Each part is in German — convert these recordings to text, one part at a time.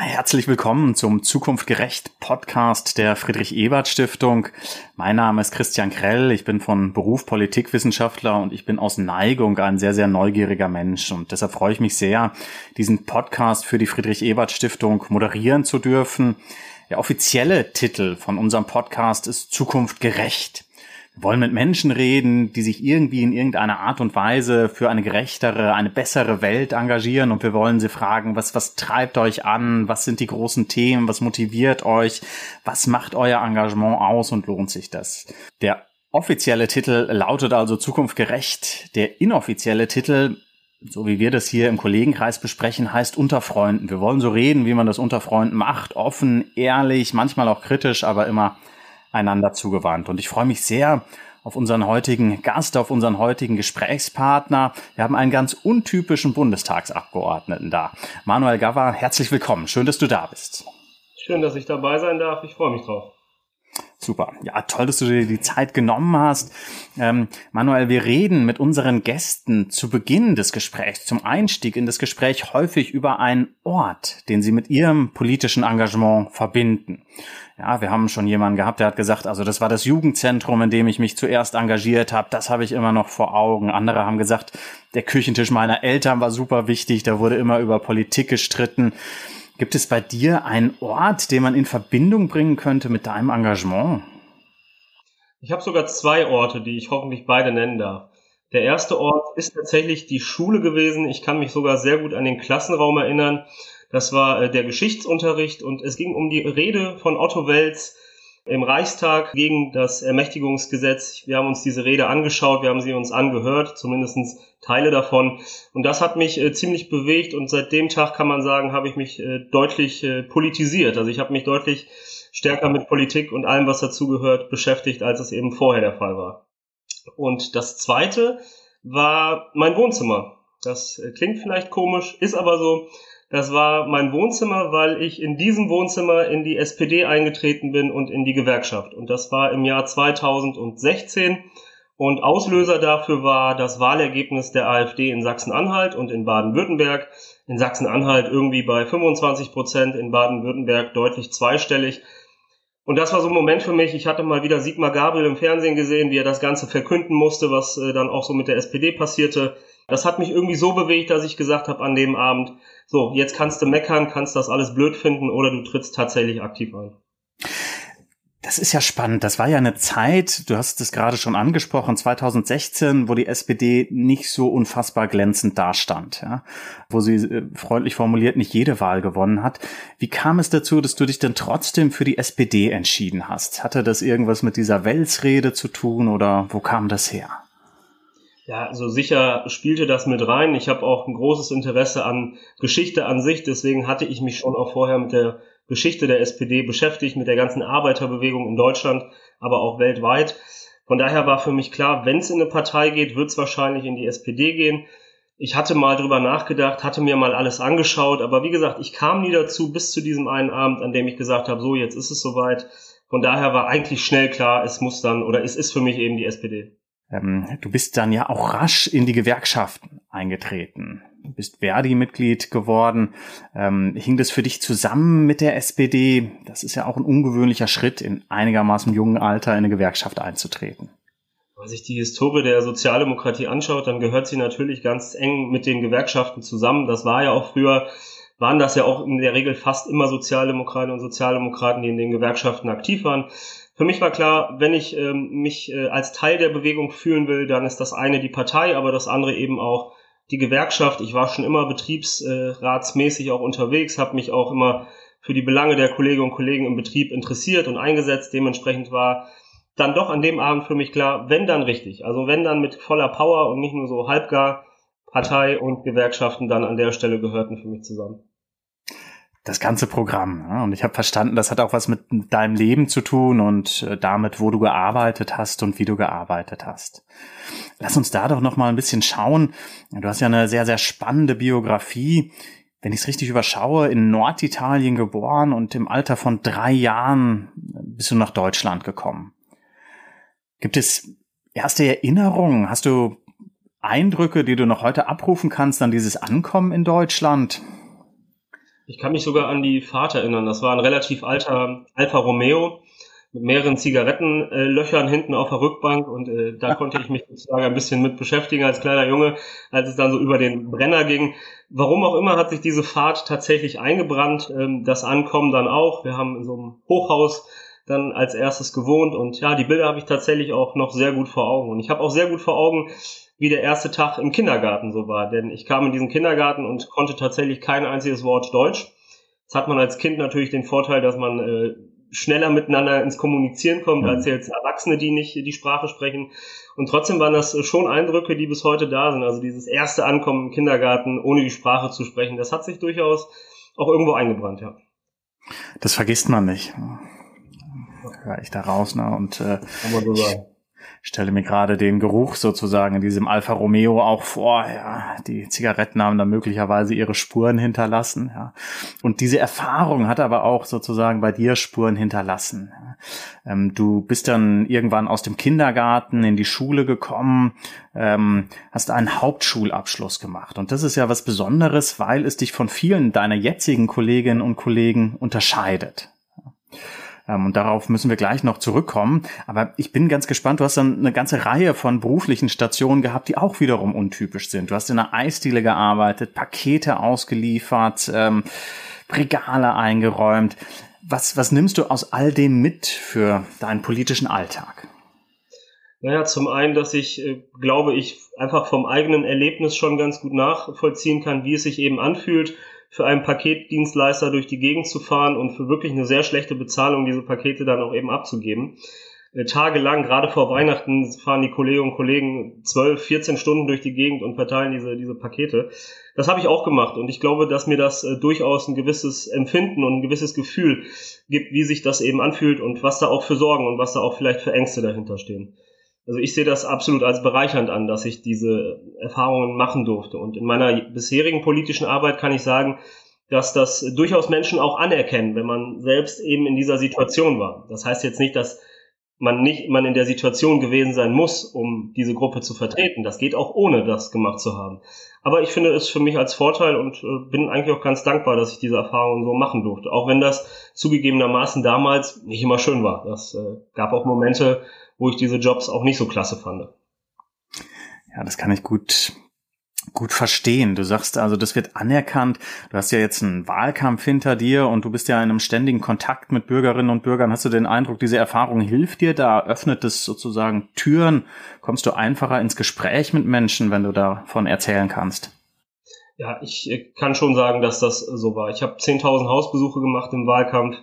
Herzlich willkommen zum Zukunft gerecht Podcast der Friedrich Ebert Stiftung. Mein Name ist Christian Krell. Ich bin von Beruf Politikwissenschaftler und ich bin aus Neigung ein sehr, sehr neugieriger Mensch. Und deshalb freue ich mich sehr, diesen Podcast für die Friedrich Ebert Stiftung moderieren zu dürfen. Der offizielle Titel von unserem Podcast ist Zukunft gerecht. Wollen mit Menschen reden, die sich irgendwie in irgendeiner Art und Weise für eine gerechtere, eine bessere Welt engagieren und wir wollen sie fragen, was, was treibt euch an? Was sind die großen Themen? Was motiviert euch? Was macht euer Engagement aus und lohnt sich das? Der offizielle Titel lautet also Zukunft gerecht. Der inoffizielle Titel so wie wir das hier im Kollegenkreis besprechen, heißt unter Freunden. Wir wollen so reden, wie man das unter Freunden macht, offen, ehrlich, manchmal auch kritisch, aber immer einander zugewandt. Und ich freue mich sehr auf unseren heutigen Gast, auf unseren heutigen Gesprächspartner. Wir haben einen ganz untypischen Bundestagsabgeordneten da. Manuel Gava, herzlich willkommen. Schön, dass du da bist. Schön, dass ich dabei sein darf. Ich freue mich drauf. Super. Ja, toll, dass du dir die Zeit genommen hast. Ähm, Manuel, wir reden mit unseren Gästen zu Beginn des Gesprächs, zum Einstieg in das Gespräch häufig über einen Ort, den sie mit ihrem politischen Engagement verbinden. Ja, wir haben schon jemanden gehabt, der hat gesagt, also das war das Jugendzentrum, in dem ich mich zuerst engagiert habe. Das habe ich immer noch vor Augen. Andere haben gesagt, der Küchentisch meiner Eltern war super wichtig. Da wurde immer über Politik gestritten. Gibt es bei dir einen Ort, den man in Verbindung bringen könnte mit deinem Engagement? Ich habe sogar zwei Orte, die ich hoffentlich beide nennen darf. Der erste Ort ist tatsächlich die Schule gewesen. Ich kann mich sogar sehr gut an den Klassenraum erinnern. Das war äh, der Geschichtsunterricht und es ging um die Rede von Otto Welz im Reichstag gegen das Ermächtigungsgesetz. Wir haben uns diese Rede angeschaut, wir haben sie uns angehört, zumindest Teile davon. Und das hat mich äh, ziemlich bewegt und seit dem Tag kann man sagen, habe ich mich äh, deutlich äh, politisiert. Also ich habe mich deutlich stärker mit Politik und allem, was dazugehört, beschäftigt, als es eben vorher der Fall war. Und das Zweite war mein Wohnzimmer. Das äh, klingt vielleicht komisch, ist aber so. Das war mein Wohnzimmer, weil ich in diesem Wohnzimmer in die SPD eingetreten bin und in die Gewerkschaft. Und das war im Jahr 2016. Und Auslöser dafür war das Wahlergebnis der AfD in Sachsen-Anhalt und in Baden-Württemberg. In Sachsen-Anhalt irgendwie bei 25 Prozent, in Baden-Württemberg deutlich zweistellig. Und das war so ein Moment für mich. Ich hatte mal wieder Sigmar Gabriel im Fernsehen gesehen, wie er das Ganze verkünden musste, was äh, dann auch so mit der SPD passierte. Das hat mich irgendwie so bewegt, dass ich gesagt habe an dem Abend, so, jetzt kannst du meckern, kannst das alles blöd finden oder du trittst tatsächlich aktiv ein. Das ist ja spannend. Das war ja eine Zeit, du hast es gerade schon angesprochen, 2016, wo die SPD nicht so unfassbar glänzend dastand, ja? wo sie äh, freundlich formuliert nicht jede Wahl gewonnen hat. Wie kam es dazu, dass du dich denn trotzdem für die SPD entschieden hast? Hatte das irgendwas mit dieser Welsrede zu tun oder wo kam das her? Ja, also sicher spielte das mit rein. Ich habe auch ein großes Interesse an Geschichte an sich, deswegen hatte ich mich schon auch vorher mit der Geschichte der SPD beschäftigt, mit der ganzen Arbeiterbewegung in Deutschland, aber auch weltweit. Von daher war für mich klar, wenn es in eine Partei geht, wird es wahrscheinlich in die SPD gehen. Ich hatte mal drüber nachgedacht, hatte mir mal alles angeschaut, aber wie gesagt, ich kam nie dazu bis zu diesem einen Abend, an dem ich gesagt habe, so jetzt ist es soweit. Von daher war eigentlich schnell klar, es muss dann oder es ist für mich eben die SPD. Ähm, du bist dann ja auch rasch in die Gewerkschaften eingetreten. Du bist Verdi-Mitglied geworden. Ähm, hing das für dich zusammen mit der SPD? Das ist ja auch ein ungewöhnlicher Schritt, in einigermaßen jungen Alter in eine Gewerkschaft einzutreten. Wenn sich die Historie der Sozialdemokratie anschaut, dann gehört sie natürlich ganz eng mit den Gewerkschaften zusammen. Das war ja auch früher, waren das ja auch in der Regel fast immer Sozialdemokraten und Sozialdemokraten, die in den Gewerkschaften aktiv waren. Für mich war klar, wenn ich ähm, mich äh, als Teil der Bewegung fühlen will, dann ist das eine die Partei, aber das andere eben auch die Gewerkschaft. Ich war schon immer betriebsratsmäßig auch unterwegs, habe mich auch immer für die Belange der Kolleginnen und Kollegen im Betrieb interessiert und eingesetzt. Dementsprechend war dann doch an dem Abend für mich klar, wenn dann richtig. Also wenn dann mit voller Power und nicht nur so halbgar Partei und Gewerkschaften dann an der Stelle gehörten für mich zusammen das ganze Programm. Ja? Und ich habe verstanden, das hat auch was mit deinem Leben zu tun und äh, damit, wo du gearbeitet hast und wie du gearbeitet hast. Lass uns da doch noch mal ein bisschen schauen. Du hast ja eine sehr, sehr spannende Biografie. Wenn ich es richtig überschaue, in Norditalien geboren und im Alter von drei Jahren bist du nach Deutschland gekommen. Gibt es erste Erinnerungen? Hast du Eindrücke, die du noch heute abrufen kannst an dieses Ankommen in Deutschland? Ich kann mich sogar an die Fahrt erinnern. Das war ein relativ alter Alfa Romeo mit mehreren Zigarettenlöchern äh, hinten auf der Rückbank und äh, da konnte ich mich sozusagen ein bisschen mit beschäftigen als kleiner Junge, als es dann so über den Brenner ging. Warum auch immer hat sich diese Fahrt tatsächlich eingebrannt, ähm, das Ankommen dann auch. Wir haben in so einem Hochhaus dann als erstes gewohnt und ja, die Bilder habe ich tatsächlich auch noch sehr gut vor Augen und ich habe auch sehr gut vor Augen, wie der erste Tag im Kindergarten so war, denn ich kam in diesen Kindergarten und konnte tatsächlich kein einziges Wort Deutsch. Jetzt hat man als Kind natürlich den Vorteil, dass man äh, schneller miteinander ins Kommunizieren kommt, als jetzt Erwachsene, die nicht die Sprache sprechen. Und trotzdem waren das schon Eindrücke, die bis heute da sind. Also dieses erste Ankommen im Kindergarten, ohne die Sprache zu sprechen, das hat sich durchaus auch irgendwo eingebrannt, ja. Das vergisst man nicht. Ja, ich da raus, ne? Und äh, so stelle mir gerade den Geruch sozusagen in diesem Alfa Romeo auch vor. Ja, die Zigaretten haben da möglicherweise ihre Spuren hinterlassen. Ja. Und diese Erfahrung hat aber auch sozusagen bei dir Spuren hinterlassen. Ja. Ähm, du bist dann irgendwann aus dem Kindergarten in die Schule gekommen, ähm, hast einen Hauptschulabschluss gemacht. Und das ist ja was Besonderes, weil es dich von vielen deiner jetzigen Kolleginnen und Kollegen unterscheidet. Ähm, und darauf müssen wir gleich noch zurückkommen. Aber ich bin ganz gespannt. Du hast dann eine ganze Reihe von beruflichen Stationen gehabt, die auch wiederum untypisch sind. Du hast in einer Eisdiele gearbeitet, Pakete ausgeliefert, ähm, Regale eingeräumt. Was, was nimmst du aus all dem mit für deinen politischen Alltag? Naja, zum einen, dass ich äh, glaube, ich einfach vom eigenen Erlebnis schon ganz gut nachvollziehen kann, wie es sich eben anfühlt, für einen Paketdienstleister durch die Gegend zu fahren und für wirklich eine sehr schlechte Bezahlung diese Pakete dann auch eben abzugeben. Äh, tagelang, gerade vor Weihnachten, fahren die Kolleginnen und Kollegen 12, 14 Stunden durch die Gegend und verteilen diese, diese Pakete. Das habe ich auch gemacht und ich glaube, dass mir das äh, durchaus ein gewisses Empfinden und ein gewisses Gefühl gibt, wie sich das eben anfühlt und was da auch für Sorgen und was da auch vielleicht für Ängste dahinter stehen. Also ich sehe das absolut als bereichernd an, dass ich diese Erfahrungen machen durfte. Und in meiner bisherigen politischen Arbeit kann ich sagen, dass das durchaus Menschen auch anerkennen, wenn man selbst eben in dieser Situation war. Das heißt jetzt nicht, dass man nicht man in der Situation gewesen sein muss, um diese Gruppe zu vertreten. Das geht auch ohne das gemacht zu haben. Aber ich finde es für mich als Vorteil und äh, bin eigentlich auch ganz dankbar, dass ich diese Erfahrungen so machen durfte. Auch wenn das zugegebenermaßen damals nicht immer schön war. Das äh, gab auch Momente, wo ich diese Jobs auch nicht so klasse fand. Ja, das kann ich gut gut verstehen. Du sagst also, das wird anerkannt. Du hast ja jetzt einen Wahlkampf hinter dir und du bist ja in einem ständigen Kontakt mit Bürgerinnen und Bürgern. Hast du den Eindruck, diese Erfahrung hilft dir da? Öffnet es sozusagen Türen? Kommst du einfacher ins Gespräch mit Menschen, wenn du davon erzählen kannst? Ja, ich äh, kann schon sagen, dass das so war. Ich habe 10.000 Hausbesuche gemacht im Wahlkampf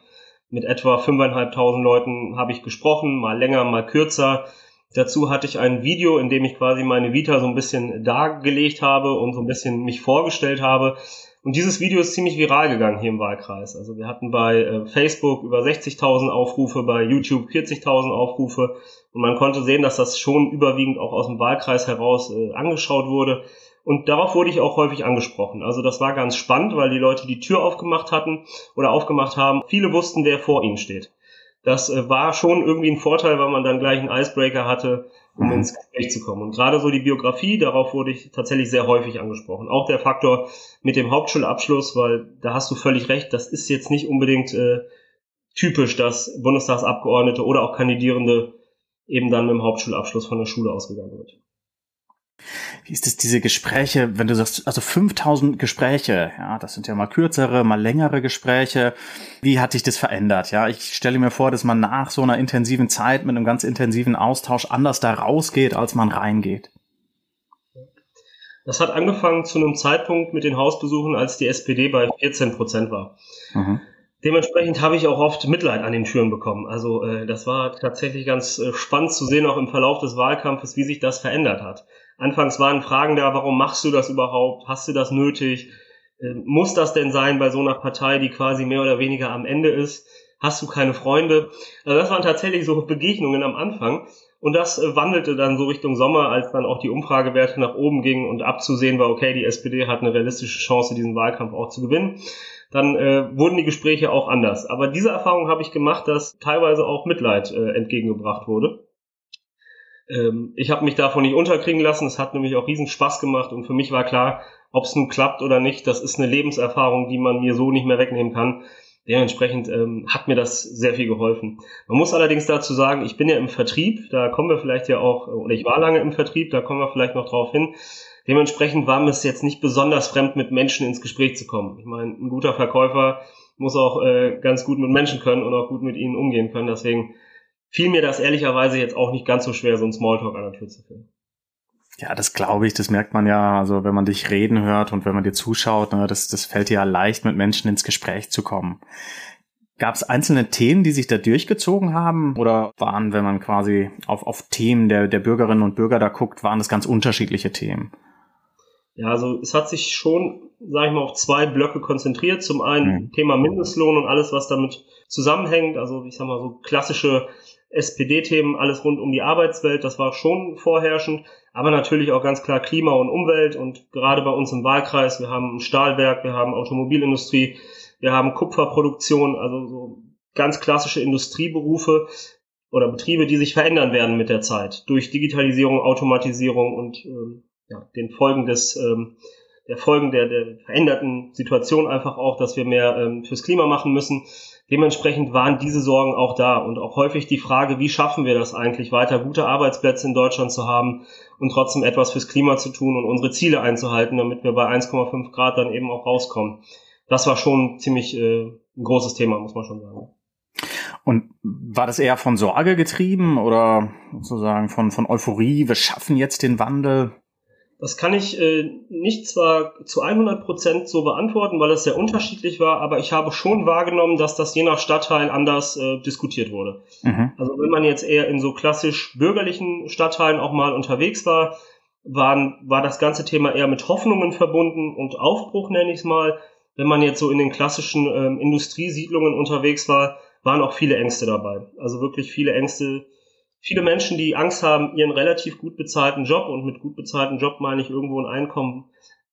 mit etwa 5.500 Leuten habe ich gesprochen, mal länger, mal kürzer. Dazu hatte ich ein Video, in dem ich quasi meine Vita so ein bisschen dargelegt habe und so ein bisschen mich vorgestellt habe. Und dieses Video ist ziemlich viral gegangen hier im Wahlkreis. Also wir hatten bei äh, Facebook über 60.000 Aufrufe, bei YouTube 40.000 Aufrufe. Und man konnte sehen, dass das schon überwiegend auch aus dem Wahlkreis heraus äh, angeschaut wurde. Und darauf wurde ich auch häufig angesprochen. Also das war ganz spannend, weil die Leute die Tür aufgemacht hatten oder aufgemacht haben. Viele wussten, wer vor ihnen steht. Das äh, war schon irgendwie ein Vorteil, weil man dann gleich einen Icebreaker hatte, um ins Gespräch zu kommen. Und gerade so die Biografie, darauf wurde ich tatsächlich sehr häufig angesprochen. Auch der Faktor mit dem Hauptschulabschluss, weil da hast du völlig recht, das ist jetzt nicht unbedingt äh, typisch, dass Bundestagsabgeordnete oder auch Kandidierende eben dann mit dem Hauptschulabschluss von der Schule ausgegangen wird. Wie ist es, diese Gespräche, wenn du sagst, also 5000 Gespräche, ja, das sind ja mal kürzere, mal längere Gespräche. Wie hat dich das verändert? Ja, ich stelle mir vor, dass man nach so einer intensiven Zeit mit einem ganz intensiven Austausch anders da rausgeht, als man reingeht. Das hat angefangen zu einem Zeitpunkt mit den Hausbesuchen, als die SPD bei 14 Prozent war. Mhm. Dementsprechend habe ich auch oft Mitleid an den Türen bekommen. Also äh, das war tatsächlich ganz äh, spannend zu sehen, auch im Verlauf des Wahlkampfes, wie sich das verändert hat. Anfangs waren Fragen da, warum machst du das überhaupt? Hast du das nötig? Äh, muss das denn sein bei so einer Partei, die quasi mehr oder weniger am Ende ist? Hast du keine Freunde? Also das waren tatsächlich so Begegnungen am Anfang. Und das äh, wandelte dann so Richtung Sommer, als dann auch die Umfragewerte nach oben gingen und abzusehen war, okay, die SPD hat eine realistische Chance, diesen Wahlkampf auch zu gewinnen. Dann äh, wurden die Gespräche auch anders. Aber diese Erfahrung habe ich gemacht, dass teilweise auch Mitleid äh, entgegengebracht wurde. Ähm, ich habe mich davon nicht unterkriegen lassen. Es hat nämlich auch riesen Spaß gemacht und für mich war klar, ob es nun klappt oder nicht, das ist eine Lebenserfahrung, die man mir so nicht mehr wegnehmen kann. Dementsprechend ähm, hat mir das sehr viel geholfen. Man muss allerdings dazu sagen, ich bin ja im Vertrieb, da kommen wir vielleicht ja auch, oder ich war lange im Vertrieb, da kommen wir vielleicht noch drauf hin. Dementsprechend war mir es jetzt nicht besonders fremd, mit Menschen ins Gespräch zu kommen. Ich meine, ein guter Verkäufer muss auch äh, ganz gut mit Menschen können und auch gut mit ihnen umgehen können. Deswegen fiel mir das ehrlicherweise jetzt auch nicht ganz so schwer, so einen Smalltalk an der Tür zu führen. Ja, das glaube ich, das merkt man ja, also wenn man dich reden hört und wenn man dir zuschaut, ne, das, das fällt dir ja leicht, mit Menschen ins Gespräch zu kommen. Gab es einzelne Themen, die sich da durchgezogen haben? Oder waren, wenn man quasi auf, auf Themen der, der Bürgerinnen und Bürger da guckt, waren das ganz unterschiedliche Themen? Ja, also es hat sich schon, sage ich mal, auf zwei Blöcke konzentriert. Zum einen mhm. Thema Mindestlohn und alles, was damit zusammenhängt. Also ich sag mal so klassische SPD-Themen, alles rund um die Arbeitswelt, das war schon vorherrschend, aber natürlich auch ganz klar Klima und Umwelt und gerade bei uns im Wahlkreis, wir haben ein Stahlwerk, wir haben Automobilindustrie, wir haben Kupferproduktion, also so ganz klassische Industrieberufe oder Betriebe, die sich verändern werden mit der Zeit durch Digitalisierung, Automatisierung und ähm, ja, den Folgen des ähm, der Folgen der, der veränderten Situation einfach auch, dass wir mehr ähm, fürs Klima machen müssen. Dementsprechend waren diese Sorgen auch da und auch häufig die Frage, wie schaffen wir das eigentlich weiter, gute Arbeitsplätze in Deutschland zu haben und trotzdem etwas fürs Klima zu tun und unsere Ziele einzuhalten, damit wir bei 1,5 Grad dann eben auch rauskommen. Das war schon ziemlich äh, ein großes Thema, muss man schon sagen. Und war das eher von Sorge getrieben oder sozusagen von, von Euphorie, wir schaffen jetzt den Wandel? Das kann ich äh, nicht zwar zu 100 Prozent so beantworten, weil es sehr unterschiedlich war, aber ich habe schon wahrgenommen, dass das je nach Stadtteil anders äh, diskutiert wurde. Mhm. Also wenn man jetzt eher in so klassisch bürgerlichen Stadtteilen auch mal unterwegs war, waren, war das ganze Thema eher mit Hoffnungen verbunden und Aufbruch nenne ich es mal. Wenn man jetzt so in den klassischen ähm, Industriesiedlungen unterwegs war, waren auch viele Ängste dabei. Also wirklich viele Ängste, viele Menschen, die Angst haben, ihren relativ gut bezahlten Job, und mit gut bezahlten Job meine ich irgendwo ein Einkommen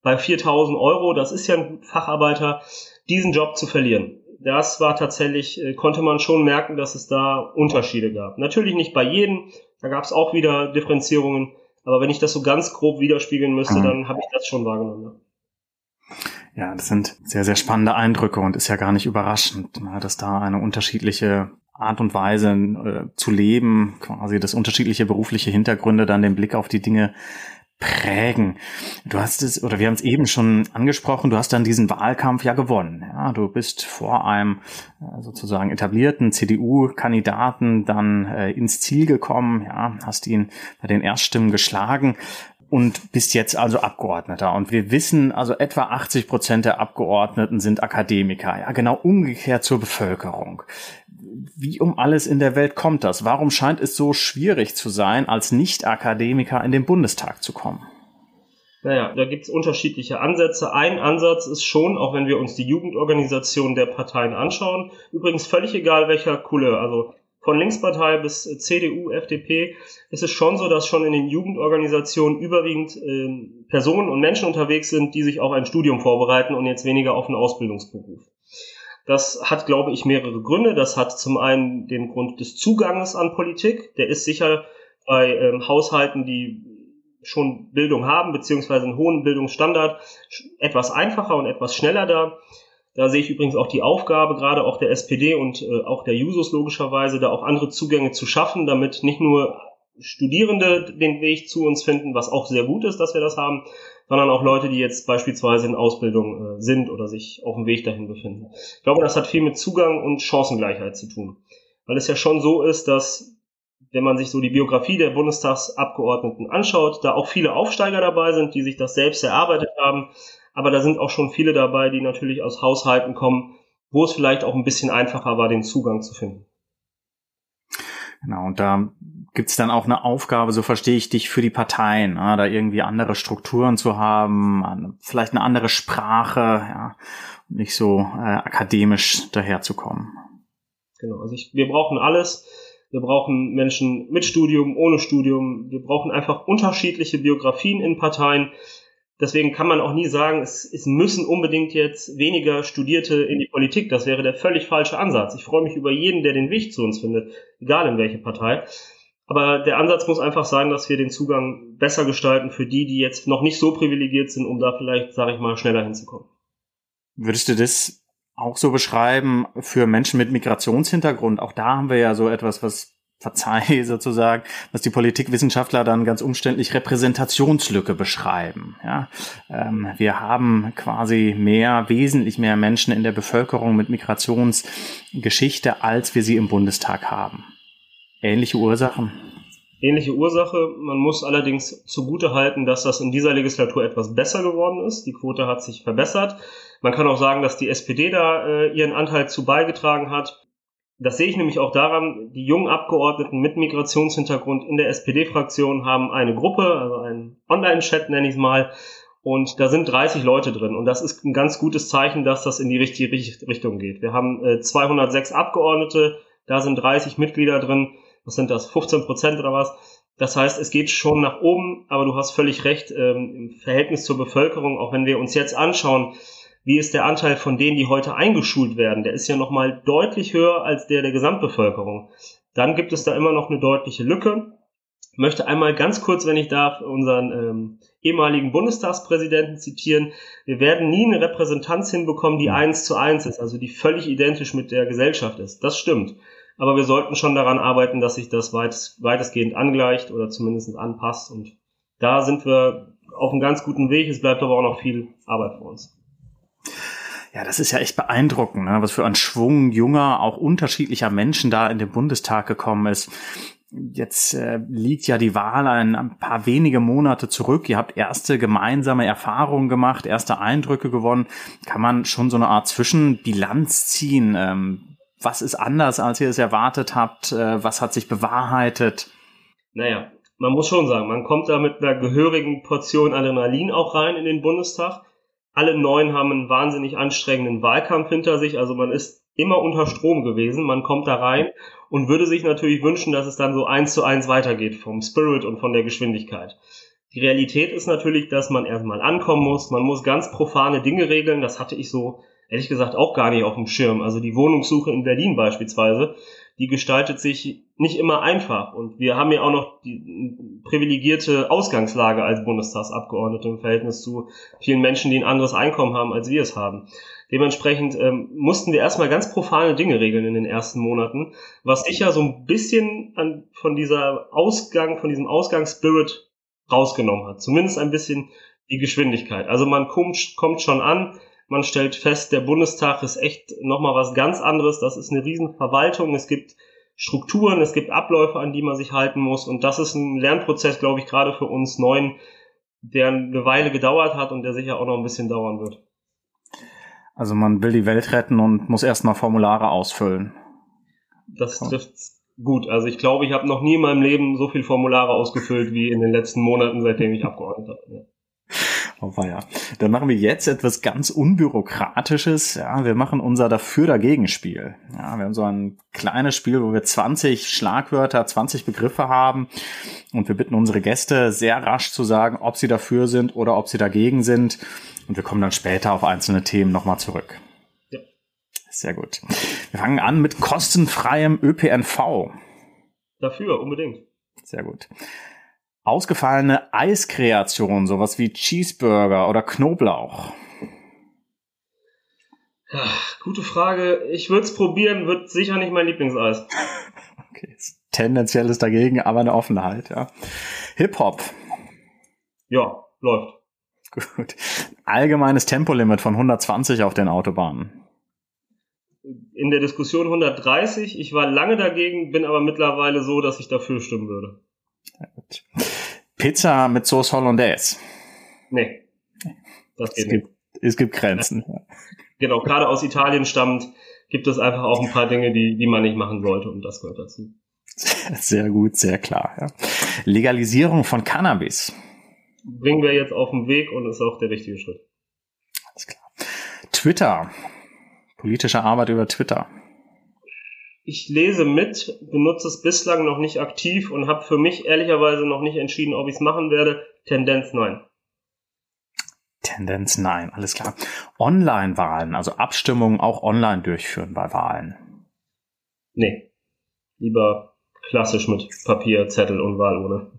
bei 4000 Euro, das ist ja ein Facharbeiter, diesen Job zu verlieren. Das war tatsächlich, äh, konnte man schon merken, dass es da Unterschiede gab. Natürlich nicht bei jedem, da gab es auch wieder Differenzierungen, aber wenn ich das so ganz grob widerspiegeln müsste, mhm. dann habe ich das schon wahrgenommen. Ja, das sind sehr, sehr spannende Eindrücke und ist ja gar nicht überraschend, ne, dass da eine unterschiedliche Art und Weise äh, zu leben, quasi das unterschiedliche berufliche Hintergründe dann den Blick auf die Dinge prägen. Du hast es, oder wir haben es eben schon angesprochen, du hast dann diesen Wahlkampf ja gewonnen. Ja, du bist vor einem äh, sozusagen etablierten CDU-Kandidaten dann äh, ins Ziel gekommen, ja, hast ihn bei den Erststimmen geschlagen und bist jetzt also Abgeordneter. Und wir wissen, also etwa 80 Prozent der Abgeordneten sind Akademiker. Ja, genau umgekehrt zur Bevölkerung wie um alles in der Welt kommt das? Warum scheint es so schwierig zu sein, als Nicht-Akademiker in den Bundestag zu kommen? Naja, da gibt es unterschiedliche Ansätze. Ein Ansatz ist schon, auch wenn wir uns die Jugendorganisation der Parteien anschauen, übrigens völlig egal welcher Couleur, also von Linkspartei bis CDU, FDP, ist es schon so, dass schon in den Jugendorganisationen überwiegend äh, Personen und Menschen unterwegs sind, die sich auf ein Studium vorbereiten und jetzt weniger auf einen Ausbildungsberuf. Das hat, glaube ich, mehrere Gründe. Das hat zum einen den Grund des Zuganges an Politik. Der ist sicher bei ähm, Haushalten, die schon Bildung haben, beziehungsweise einen hohen Bildungsstandard, etwas einfacher und etwas schneller da. Da sehe ich übrigens auch die Aufgabe, gerade auch der SPD und äh, auch der Jusos logischerweise, da auch andere Zugänge zu schaffen, damit nicht nur Studierende den Weg zu uns finden, was auch sehr gut ist, dass wir das haben, sondern auch Leute, die jetzt beispielsweise in Ausbildung äh, sind oder sich auf dem Weg dahin befinden. Ich glaube, das hat viel mit Zugang und Chancengleichheit zu tun. Weil es ja schon so ist, dass, wenn man sich so die Biografie der Bundestagsabgeordneten anschaut, da auch viele Aufsteiger dabei sind, die sich das selbst erarbeitet haben. Aber da sind auch schon viele dabei, die natürlich aus Haushalten kommen, wo es vielleicht auch ein bisschen einfacher war, den Zugang zu finden. Genau, und da gibt's dann auch eine Aufgabe, so verstehe ich dich, für die Parteien, ja, da irgendwie andere Strukturen zu haben, vielleicht eine andere Sprache, ja, nicht so äh, akademisch daherzukommen. Genau, also ich, wir brauchen alles. Wir brauchen Menschen mit Studium, ohne Studium. Wir brauchen einfach unterschiedliche Biografien in Parteien. Deswegen kann man auch nie sagen, es, es müssen unbedingt jetzt weniger Studierte in die Politik. Das wäre der völlig falsche Ansatz. Ich freue mich über jeden, der den Weg zu uns findet, egal in welche Partei. Aber der Ansatz muss einfach sein, dass wir den Zugang besser gestalten für die, die jetzt noch nicht so privilegiert sind, um da vielleicht, sage ich mal, schneller hinzukommen. Würdest du das auch so beschreiben für Menschen mit Migrationshintergrund? Auch da haben wir ja so etwas, was verzeih sozusagen, was die Politikwissenschaftler dann ganz umständlich Repräsentationslücke beschreiben. Ja, ähm, wir haben quasi mehr, wesentlich mehr Menschen in der Bevölkerung mit Migrationsgeschichte, als wir sie im Bundestag haben. Ähnliche Ursachen. Ähnliche Ursache. Man muss allerdings zugute halten, dass das in dieser Legislatur etwas besser geworden ist. Die Quote hat sich verbessert. Man kann auch sagen, dass die SPD da äh, ihren Anteil zu beigetragen hat. Das sehe ich nämlich auch daran, die jungen Abgeordneten mit Migrationshintergrund in der SPD-Fraktion haben eine Gruppe, also einen Online-Chat nenne ich es mal, und da sind 30 Leute drin. Und das ist ein ganz gutes Zeichen, dass das in die richtige Richtung geht. Wir haben äh, 206 Abgeordnete, da sind 30 Mitglieder drin. Was sind das? 15 Prozent oder was? Das heißt, es geht schon nach oben, aber du hast völlig recht, ähm, im Verhältnis zur Bevölkerung, auch wenn wir uns jetzt anschauen, wie ist der Anteil von denen, die heute eingeschult werden? Der ist ja nochmal deutlich höher als der der Gesamtbevölkerung. Dann gibt es da immer noch eine deutliche Lücke. Ich möchte einmal ganz kurz, wenn ich darf, unseren ähm, ehemaligen Bundestagspräsidenten zitieren. Wir werden nie eine Repräsentanz hinbekommen, die eins zu eins ist, also die völlig identisch mit der Gesellschaft ist. Das stimmt. Aber wir sollten schon daran arbeiten, dass sich das weit, weitestgehend angleicht oder zumindest anpasst. Und da sind wir auf einem ganz guten Weg. Es bleibt aber auch noch viel Arbeit vor uns. Ja, das ist ja echt beeindruckend, ne? was für ein Schwung junger, auch unterschiedlicher Menschen da in den Bundestag gekommen ist. Jetzt äh, liegt ja die Wahl ein, ein paar wenige Monate zurück. Ihr habt erste gemeinsame Erfahrungen gemacht, erste Eindrücke gewonnen. Kann man schon so eine Art Zwischenbilanz ziehen? Ähm, was ist anders, als ihr es erwartet habt? Äh, was hat sich bewahrheitet? Naja, man muss schon sagen, man kommt da mit einer gehörigen Portion Adrenalin auch rein in den Bundestag alle neun haben einen wahnsinnig anstrengenden Wahlkampf hinter sich, also man ist immer unter Strom gewesen, man kommt da rein und würde sich natürlich wünschen, dass es dann so eins zu eins weitergeht vom Spirit und von der Geschwindigkeit. Die Realität ist natürlich, dass man erstmal ankommen muss, man muss ganz profane Dinge regeln, das hatte ich so ehrlich gesagt auch gar nicht auf dem Schirm. Also die Wohnungssuche in Berlin beispielsweise, die gestaltet sich nicht immer einfach. Und wir haben ja auch noch die privilegierte Ausgangslage als Bundestagsabgeordnete im Verhältnis zu vielen Menschen, die ein anderes Einkommen haben, als wir es haben. Dementsprechend ähm, mussten wir erstmal ganz profane Dinge regeln in den ersten Monaten, was sicher so ein bisschen an, von dieser Ausgang, von diesem Ausgangsspirit rausgenommen hat. Zumindest ein bisschen die Geschwindigkeit. Also man kommt, kommt schon an, man stellt fest, der Bundestag ist echt nochmal was ganz anderes. Das ist eine Riesenverwaltung. Es gibt Strukturen, es gibt Abläufe, an die man sich halten muss. Und das ist ein Lernprozess, glaube ich, gerade für uns Neuen, der eine Weile gedauert hat und der sicher auch noch ein bisschen dauern wird. Also man will die Welt retten und muss erstmal Formulare ausfüllen. Das trifft gut. Also ich glaube, ich habe noch nie in meinem Leben so viel Formulare ausgefüllt wie in den letzten Monaten, seitdem ich Abgeordneter bin. Oh, ja. Dann machen wir jetzt etwas ganz Unbürokratisches. Ja, wir machen unser Dafür-Dagegen-Spiel. Ja, wir haben so ein kleines Spiel, wo wir 20 Schlagwörter, 20 Begriffe haben. Und wir bitten unsere Gäste sehr rasch zu sagen, ob sie dafür sind oder ob sie dagegen sind. Und wir kommen dann später auf einzelne Themen nochmal zurück. Ja. Sehr gut. Wir fangen an mit kostenfreiem ÖPNV. Dafür, unbedingt. Sehr gut ausgefallene Eiskreation, sowas wie Cheeseburger oder Knoblauch? Ja, gute Frage. Ich würde es probieren, wird sicher nicht mein Lieblingseis. okay, tendenziell ist dagegen, aber eine Offenheit, ja. Hip-Hop. Ja, läuft. Gut. Allgemeines Tempolimit von 120 auf den Autobahnen. In der Diskussion 130. Ich war lange dagegen, bin aber mittlerweile so, dass ich dafür stimmen würde. Pizza mit Sauce Hollandaise. Nee. Das geht es gibt, nicht. Es gibt Grenzen. Genau, gerade aus Italien stammt, gibt es einfach auch ein paar Dinge, die, die man nicht machen sollte und das gehört dazu. Sehr gut, sehr klar. Ja. Legalisierung von Cannabis. Bringen wir jetzt auf den Weg und ist auch der richtige Schritt. Alles klar. Twitter. Politische Arbeit über Twitter. Ich lese mit, benutze es bislang noch nicht aktiv und habe für mich ehrlicherweise noch nicht entschieden, ob ich es machen werde. Tendenz nein. Tendenz nein, alles klar. Online-Wahlen, also Abstimmungen auch online durchführen bei Wahlen. Nee. Lieber klassisch mit Papier, Zettel und Wahlurne.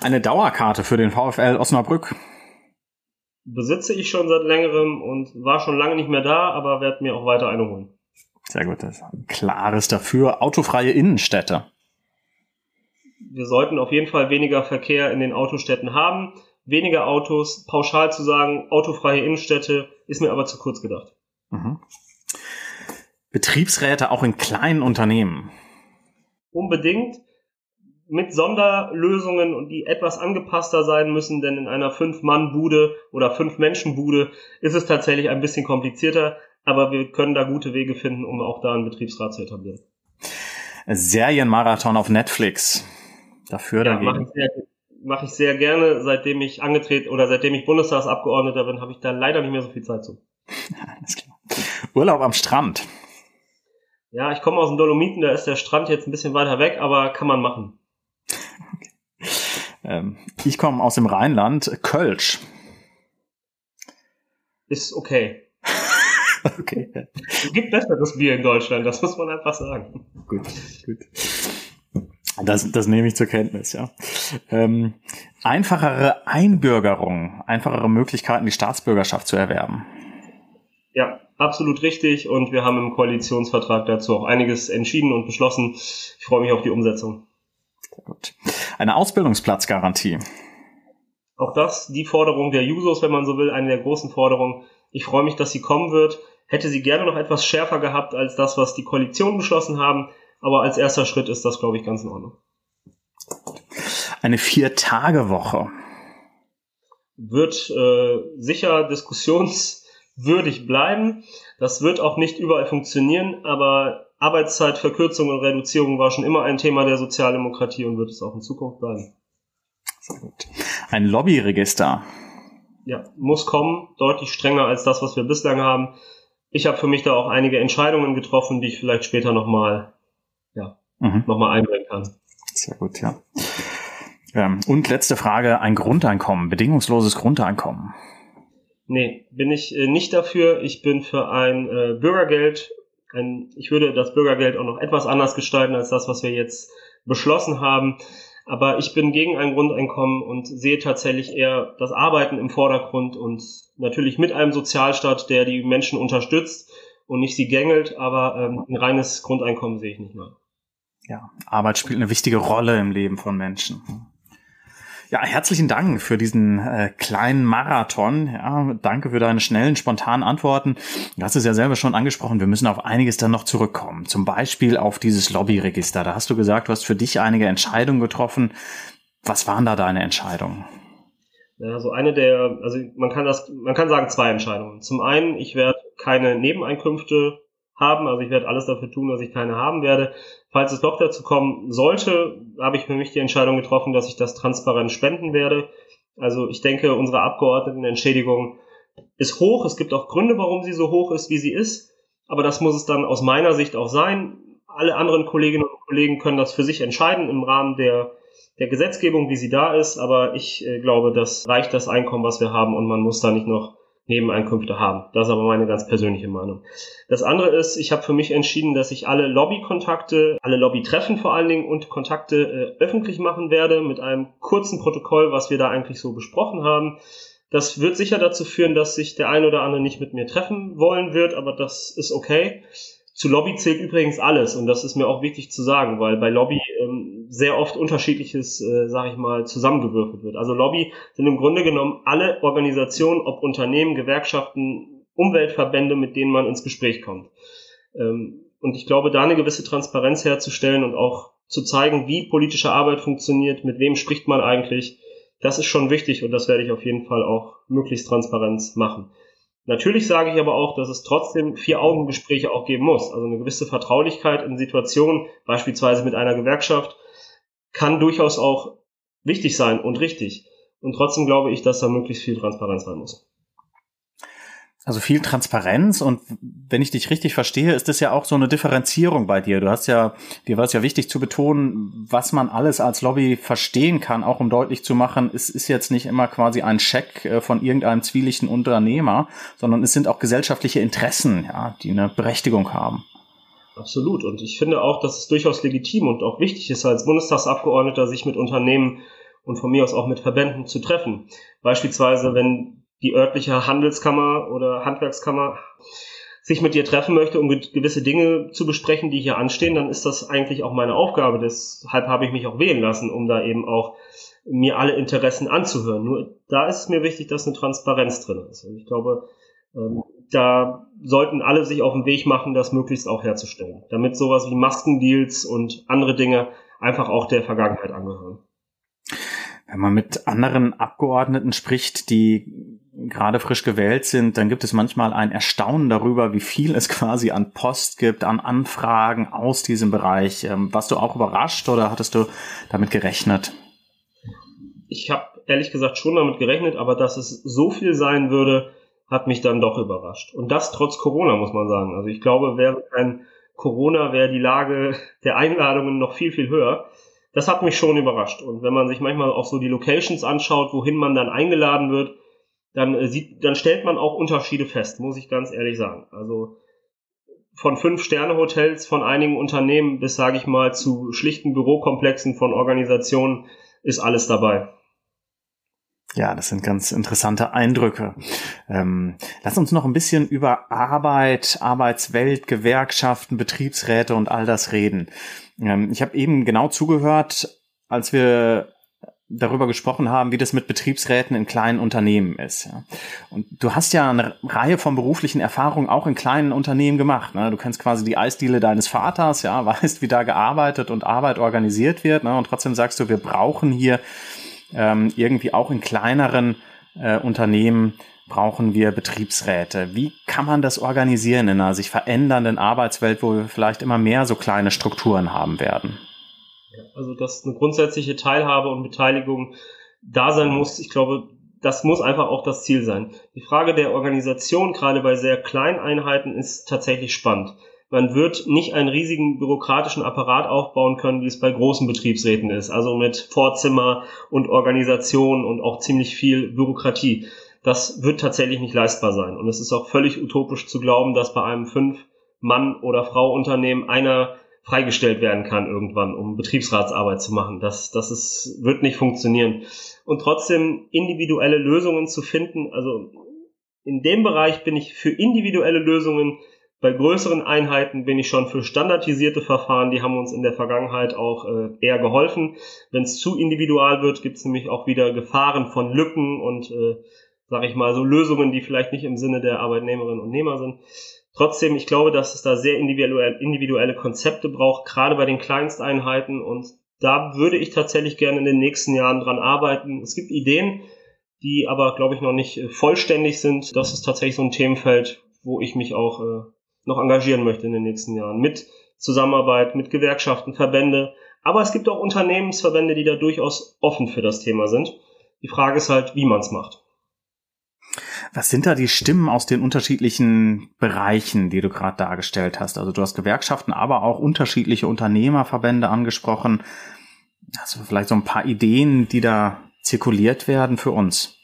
Eine Dauerkarte für den VfL Osnabrück. Besitze ich schon seit längerem und war schon lange nicht mehr da, aber werde mir auch weiter eine holen. Sehr gut, das ist ein klares dafür. Autofreie Innenstädte. Wir sollten auf jeden Fall weniger Verkehr in den Autostädten haben, weniger Autos. Pauschal zu sagen, autofreie Innenstädte, ist mir aber zu kurz gedacht. Mhm. Betriebsräte auch in kleinen Unternehmen. Unbedingt mit Sonderlösungen und die etwas angepasster sein müssen, denn in einer Fünf-Mann-Bude oder Fünf-Menschen-Bude ist es tatsächlich ein bisschen komplizierter, aber wir können da gute Wege finden, um auch da einen Betriebsrat zu etablieren. Serienmarathon auf Netflix. Dafür ja, mache ich, sehr, mach ich sehr gerne. Seitdem ich angetreten oder seitdem ich Bundestagsabgeordneter bin, habe ich da leider nicht mehr so viel Zeit zu. Alles klar. Urlaub am Strand. Ja, ich komme aus den Dolomiten, da ist der Strand jetzt ein bisschen weiter weg, aber kann man machen. Okay. Ähm, ich komme aus dem Rheinland, Kölsch. Ist okay. okay. Es gibt besseres Bier in Deutschland, das muss man einfach sagen. Gut, gut. Das, das nehme ich zur Kenntnis, ja. Ähm, einfachere Einbürgerung, einfachere Möglichkeiten, die Staatsbürgerschaft zu erwerben. Ja, absolut richtig. Und wir haben im Koalitionsvertrag dazu auch einiges entschieden und beschlossen. Ich freue mich auf die Umsetzung. Sehr gut. Eine Ausbildungsplatzgarantie. Auch das, die Forderung der Jusos, wenn man so will, eine der großen Forderungen. Ich freue mich, dass sie kommen wird. Hätte sie gerne noch etwas schärfer gehabt als das, was die Koalition beschlossen haben. Aber als erster Schritt ist das, glaube ich, ganz in Ordnung. Eine Vier-Tage-Woche. Wird äh, sicher diskussionswürdig bleiben. Das wird auch nicht überall funktionieren, aber Arbeitszeitverkürzung und Reduzierung war schon immer ein Thema der Sozialdemokratie und wird es auch in Zukunft bleiben. Sehr gut. Ein Lobbyregister. Ja, muss kommen, deutlich strenger als das, was wir bislang haben. Ich habe für mich da auch einige Entscheidungen getroffen, die ich vielleicht später nochmal ja, mhm. nochmal einbringen kann. Sehr gut, ja. Ähm, und letzte Frage, ein Grundeinkommen, bedingungsloses Grundeinkommen. Nee, bin ich äh, nicht dafür. Ich bin für ein äh, Bürgergeld. Ein, ich würde das Bürgergeld auch noch etwas anders gestalten als das, was wir jetzt beschlossen haben. Aber ich bin gegen ein Grundeinkommen und sehe tatsächlich eher das Arbeiten im Vordergrund und natürlich mit einem Sozialstaat, der die Menschen unterstützt und nicht sie gängelt, aber ähm, ein reines Grundeinkommen sehe ich nicht mehr ja, Arbeit spielt eine wichtige Rolle im Leben von Menschen. Ja, herzlichen Dank für diesen äh, kleinen Marathon. Ja, danke für deine schnellen, spontanen Antworten. Du hast es ja selber schon angesprochen, wir müssen auf einiges dann noch zurückkommen. Zum Beispiel auf dieses Lobbyregister. Da hast du gesagt, du hast für dich einige Entscheidungen getroffen. Was waren da deine Entscheidungen? Ja, so eine der, also man kann das, man kann sagen zwei Entscheidungen. Zum einen, ich werde keine Nebeneinkünfte haben. Also ich werde alles dafür tun, dass ich keine haben werde. Falls es doch dazu kommen sollte, habe ich für mich die Entscheidung getroffen, dass ich das transparent spenden werde. Also ich denke, unsere Abgeordnetenentschädigung ist hoch. Es gibt auch Gründe, warum sie so hoch ist, wie sie ist. Aber das muss es dann aus meiner Sicht auch sein. Alle anderen Kolleginnen und Kollegen können das für sich entscheiden im Rahmen der, der Gesetzgebung, wie sie da ist. Aber ich äh, glaube, das reicht das Einkommen, was wir haben und man muss da nicht noch Nebeneinkünfte haben. Das ist aber meine ganz persönliche Meinung. Das andere ist, ich habe für mich entschieden, dass ich alle Lobbykontakte, alle Lobbytreffen vor allen Dingen und Kontakte äh, öffentlich machen werde mit einem kurzen Protokoll, was wir da eigentlich so besprochen haben. Das wird sicher dazu führen, dass sich der ein oder andere nicht mit mir treffen wollen wird, aber das ist okay. Zu Lobby zählt übrigens alles und das ist mir auch wichtig zu sagen, weil bei Lobby ähm, sehr oft unterschiedliches, äh, sage ich mal, zusammengewürfelt wird. Also Lobby sind im Grunde genommen alle Organisationen, ob Unternehmen, Gewerkschaften, Umweltverbände, mit denen man ins Gespräch kommt. Ähm, und ich glaube, da eine gewisse Transparenz herzustellen und auch zu zeigen, wie politische Arbeit funktioniert, mit wem spricht man eigentlich, das ist schon wichtig und das werde ich auf jeden Fall auch möglichst transparent machen. Natürlich sage ich aber auch, dass es trotzdem Vier-Augen-Gespräche auch geben muss. Also eine gewisse Vertraulichkeit in Situationen, beispielsweise mit einer Gewerkschaft, kann durchaus auch wichtig sein und richtig. Und trotzdem glaube ich, dass da möglichst viel Transparenz sein muss. Also viel Transparenz und wenn ich dich richtig verstehe, ist das ja auch so eine Differenzierung bei dir. Du hast ja, dir war es ja wichtig zu betonen, was man alles als Lobby verstehen kann, auch um deutlich zu machen, es ist jetzt nicht immer quasi ein Scheck äh, von irgendeinem zwielichten Unternehmer, sondern es sind auch gesellschaftliche Interessen, ja, die eine Berechtigung haben. Absolut. Und ich finde auch, dass es durchaus legitim und auch wichtig ist, als Bundestagsabgeordneter sich mit Unternehmen und von mir aus auch mit Verbänden zu treffen. Beispielsweise, wenn die örtliche Handelskammer oder Handwerkskammer sich mit dir treffen möchte, um gewisse Dinge zu besprechen, die hier anstehen, dann ist das eigentlich auch meine Aufgabe. Deshalb habe ich mich auch wählen lassen, um da eben auch mir alle Interessen anzuhören. Nur da ist es mir wichtig, dass eine Transparenz drin ist. Und ich glaube, ähm, da sollten alle sich auf den Weg machen, das möglichst auch herzustellen, damit sowas wie Maskendeals und andere Dinge einfach auch der Vergangenheit angehören. Wenn man mit anderen Abgeordneten spricht, die gerade frisch gewählt sind, dann gibt es manchmal ein Erstaunen darüber, wie viel es quasi an Post gibt, an Anfragen aus diesem Bereich. Ähm, warst du auch überrascht oder hattest du damit gerechnet? Ich habe ehrlich gesagt schon damit gerechnet, aber dass es so viel sein würde, hat mich dann doch überrascht. Und das trotz Corona, muss man sagen. Also ich glaube, wäre kein Corona, wäre die Lage der Einladungen noch viel, viel höher. Das hat mich schon überrascht. Und wenn man sich manchmal auch so die Locations anschaut, wohin man dann eingeladen wird, dann äh, sieht, dann stellt man auch Unterschiede fest, muss ich ganz ehrlich sagen. Also von Fünf-Sterne-Hotels von einigen Unternehmen bis, sage ich mal, zu schlichten Bürokomplexen von Organisationen ist alles dabei. Ja, das sind ganz interessante Eindrücke. Ähm, lass uns noch ein bisschen über Arbeit, Arbeitswelt, Gewerkschaften, Betriebsräte und all das reden. Ähm, ich habe eben genau zugehört, als wir darüber gesprochen haben, wie das mit Betriebsräten in kleinen Unternehmen ist. Ja. Und du hast ja eine Reihe von beruflichen Erfahrungen auch in kleinen Unternehmen gemacht. Ne? Du kennst quasi die Eisdiele deines Vaters, ja, weißt, wie da gearbeitet und Arbeit organisiert wird. Ne? Und trotzdem sagst du, wir brauchen hier ähm, irgendwie auch in kleineren äh, Unternehmen brauchen wir Betriebsräte. Wie kann man das organisieren in einer sich verändernden Arbeitswelt, wo wir vielleicht immer mehr so kleine Strukturen haben werden? Also, dass eine grundsätzliche Teilhabe und Beteiligung da sein muss, ich glaube, das muss einfach auch das Ziel sein. Die Frage der Organisation, gerade bei sehr kleinen Einheiten, ist tatsächlich spannend. Man wird nicht einen riesigen bürokratischen Apparat aufbauen können, wie es bei großen Betriebsräten ist, also mit Vorzimmer und Organisation und auch ziemlich viel Bürokratie. Das wird tatsächlich nicht leistbar sein. Und es ist auch völlig utopisch zu glauben, dass bei einem Fünf-Mann- oder Frau-Unternehmen einer freigestellt werden kann irgendwann, um Betriebsratsarbeit zu machen. Das, das ist, wird nicht funktionieren. Und trotzdem individuelle Lösungen zu finden, also in dem Bereich bin ich für individuelle Lösungen bei größeren Einheiten bin ich schon für standardisierte Verfahren, die haben uns in der Vergangenheit auch äh, eher geholfen. Wenn es zu individual wird, gibt es nämlich auch wieder Gefahren von Lücken und, äh, sage ich mal, so Lösungen, die vielleicht nicht im Sinne der Arbeitnehmerinnen und Nehmer sind. Trotzdem, ich glaube, dass es da sehr individuelle, individuelle Konzepte braucht, gerade bei den Kleinsteinheiten. Und da würde ich tatsächlich gerne in den nächsten Jahren dran arbeiten. Es gibt Ideen, die aber, glaube ich, noch nicht äh, vollständig sind. Das ist tatsächlich so ein Themenfeld, wo ich mich auch äh, noch engagieren möchte in den nächsten Jahren. Mit Zusammenarbeit, mit Gewerkschaften, Verbände. Aber es gibt auch Unternehmensverbände, die da durchaus offen für das Thema sind. Die Frage ist halt, wie man es macht. Was sind da die Stimmen aus den unterschiedlichen Bereichen, die du gerade dargestellt hast? Also du hast Gewerkschaften, aber auch unterschiedliche Unternehmerverbände angesprochen. Du vielleicht so ein paar Ideen, die da zirkuliert werden für uns?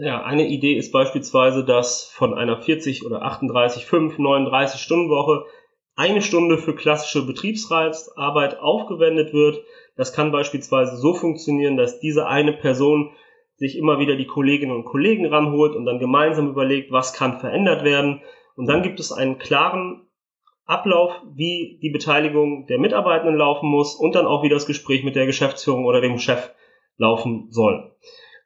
Ja, eine Idee ist beispielsweise, dass von einer 40 oder 38, 5, 39 Stunden Woche eine Stunde für klassische Betriebsratsarbeit aufgewendet wird. Das kann beispielsweise so funktionieren, dass diese eine Person sich immer wieder die Kolleginnen und Kollegen ranholt und dann gemeinsam überlegt, was kann verändert werden. Und dann gibt es einen klaren Ablauf, wie die Beteiligung der Mitarbeitenden laufen muss und dann auch wie das Gespräch mit der Geschäftsführung oder dem Chef laufen soll.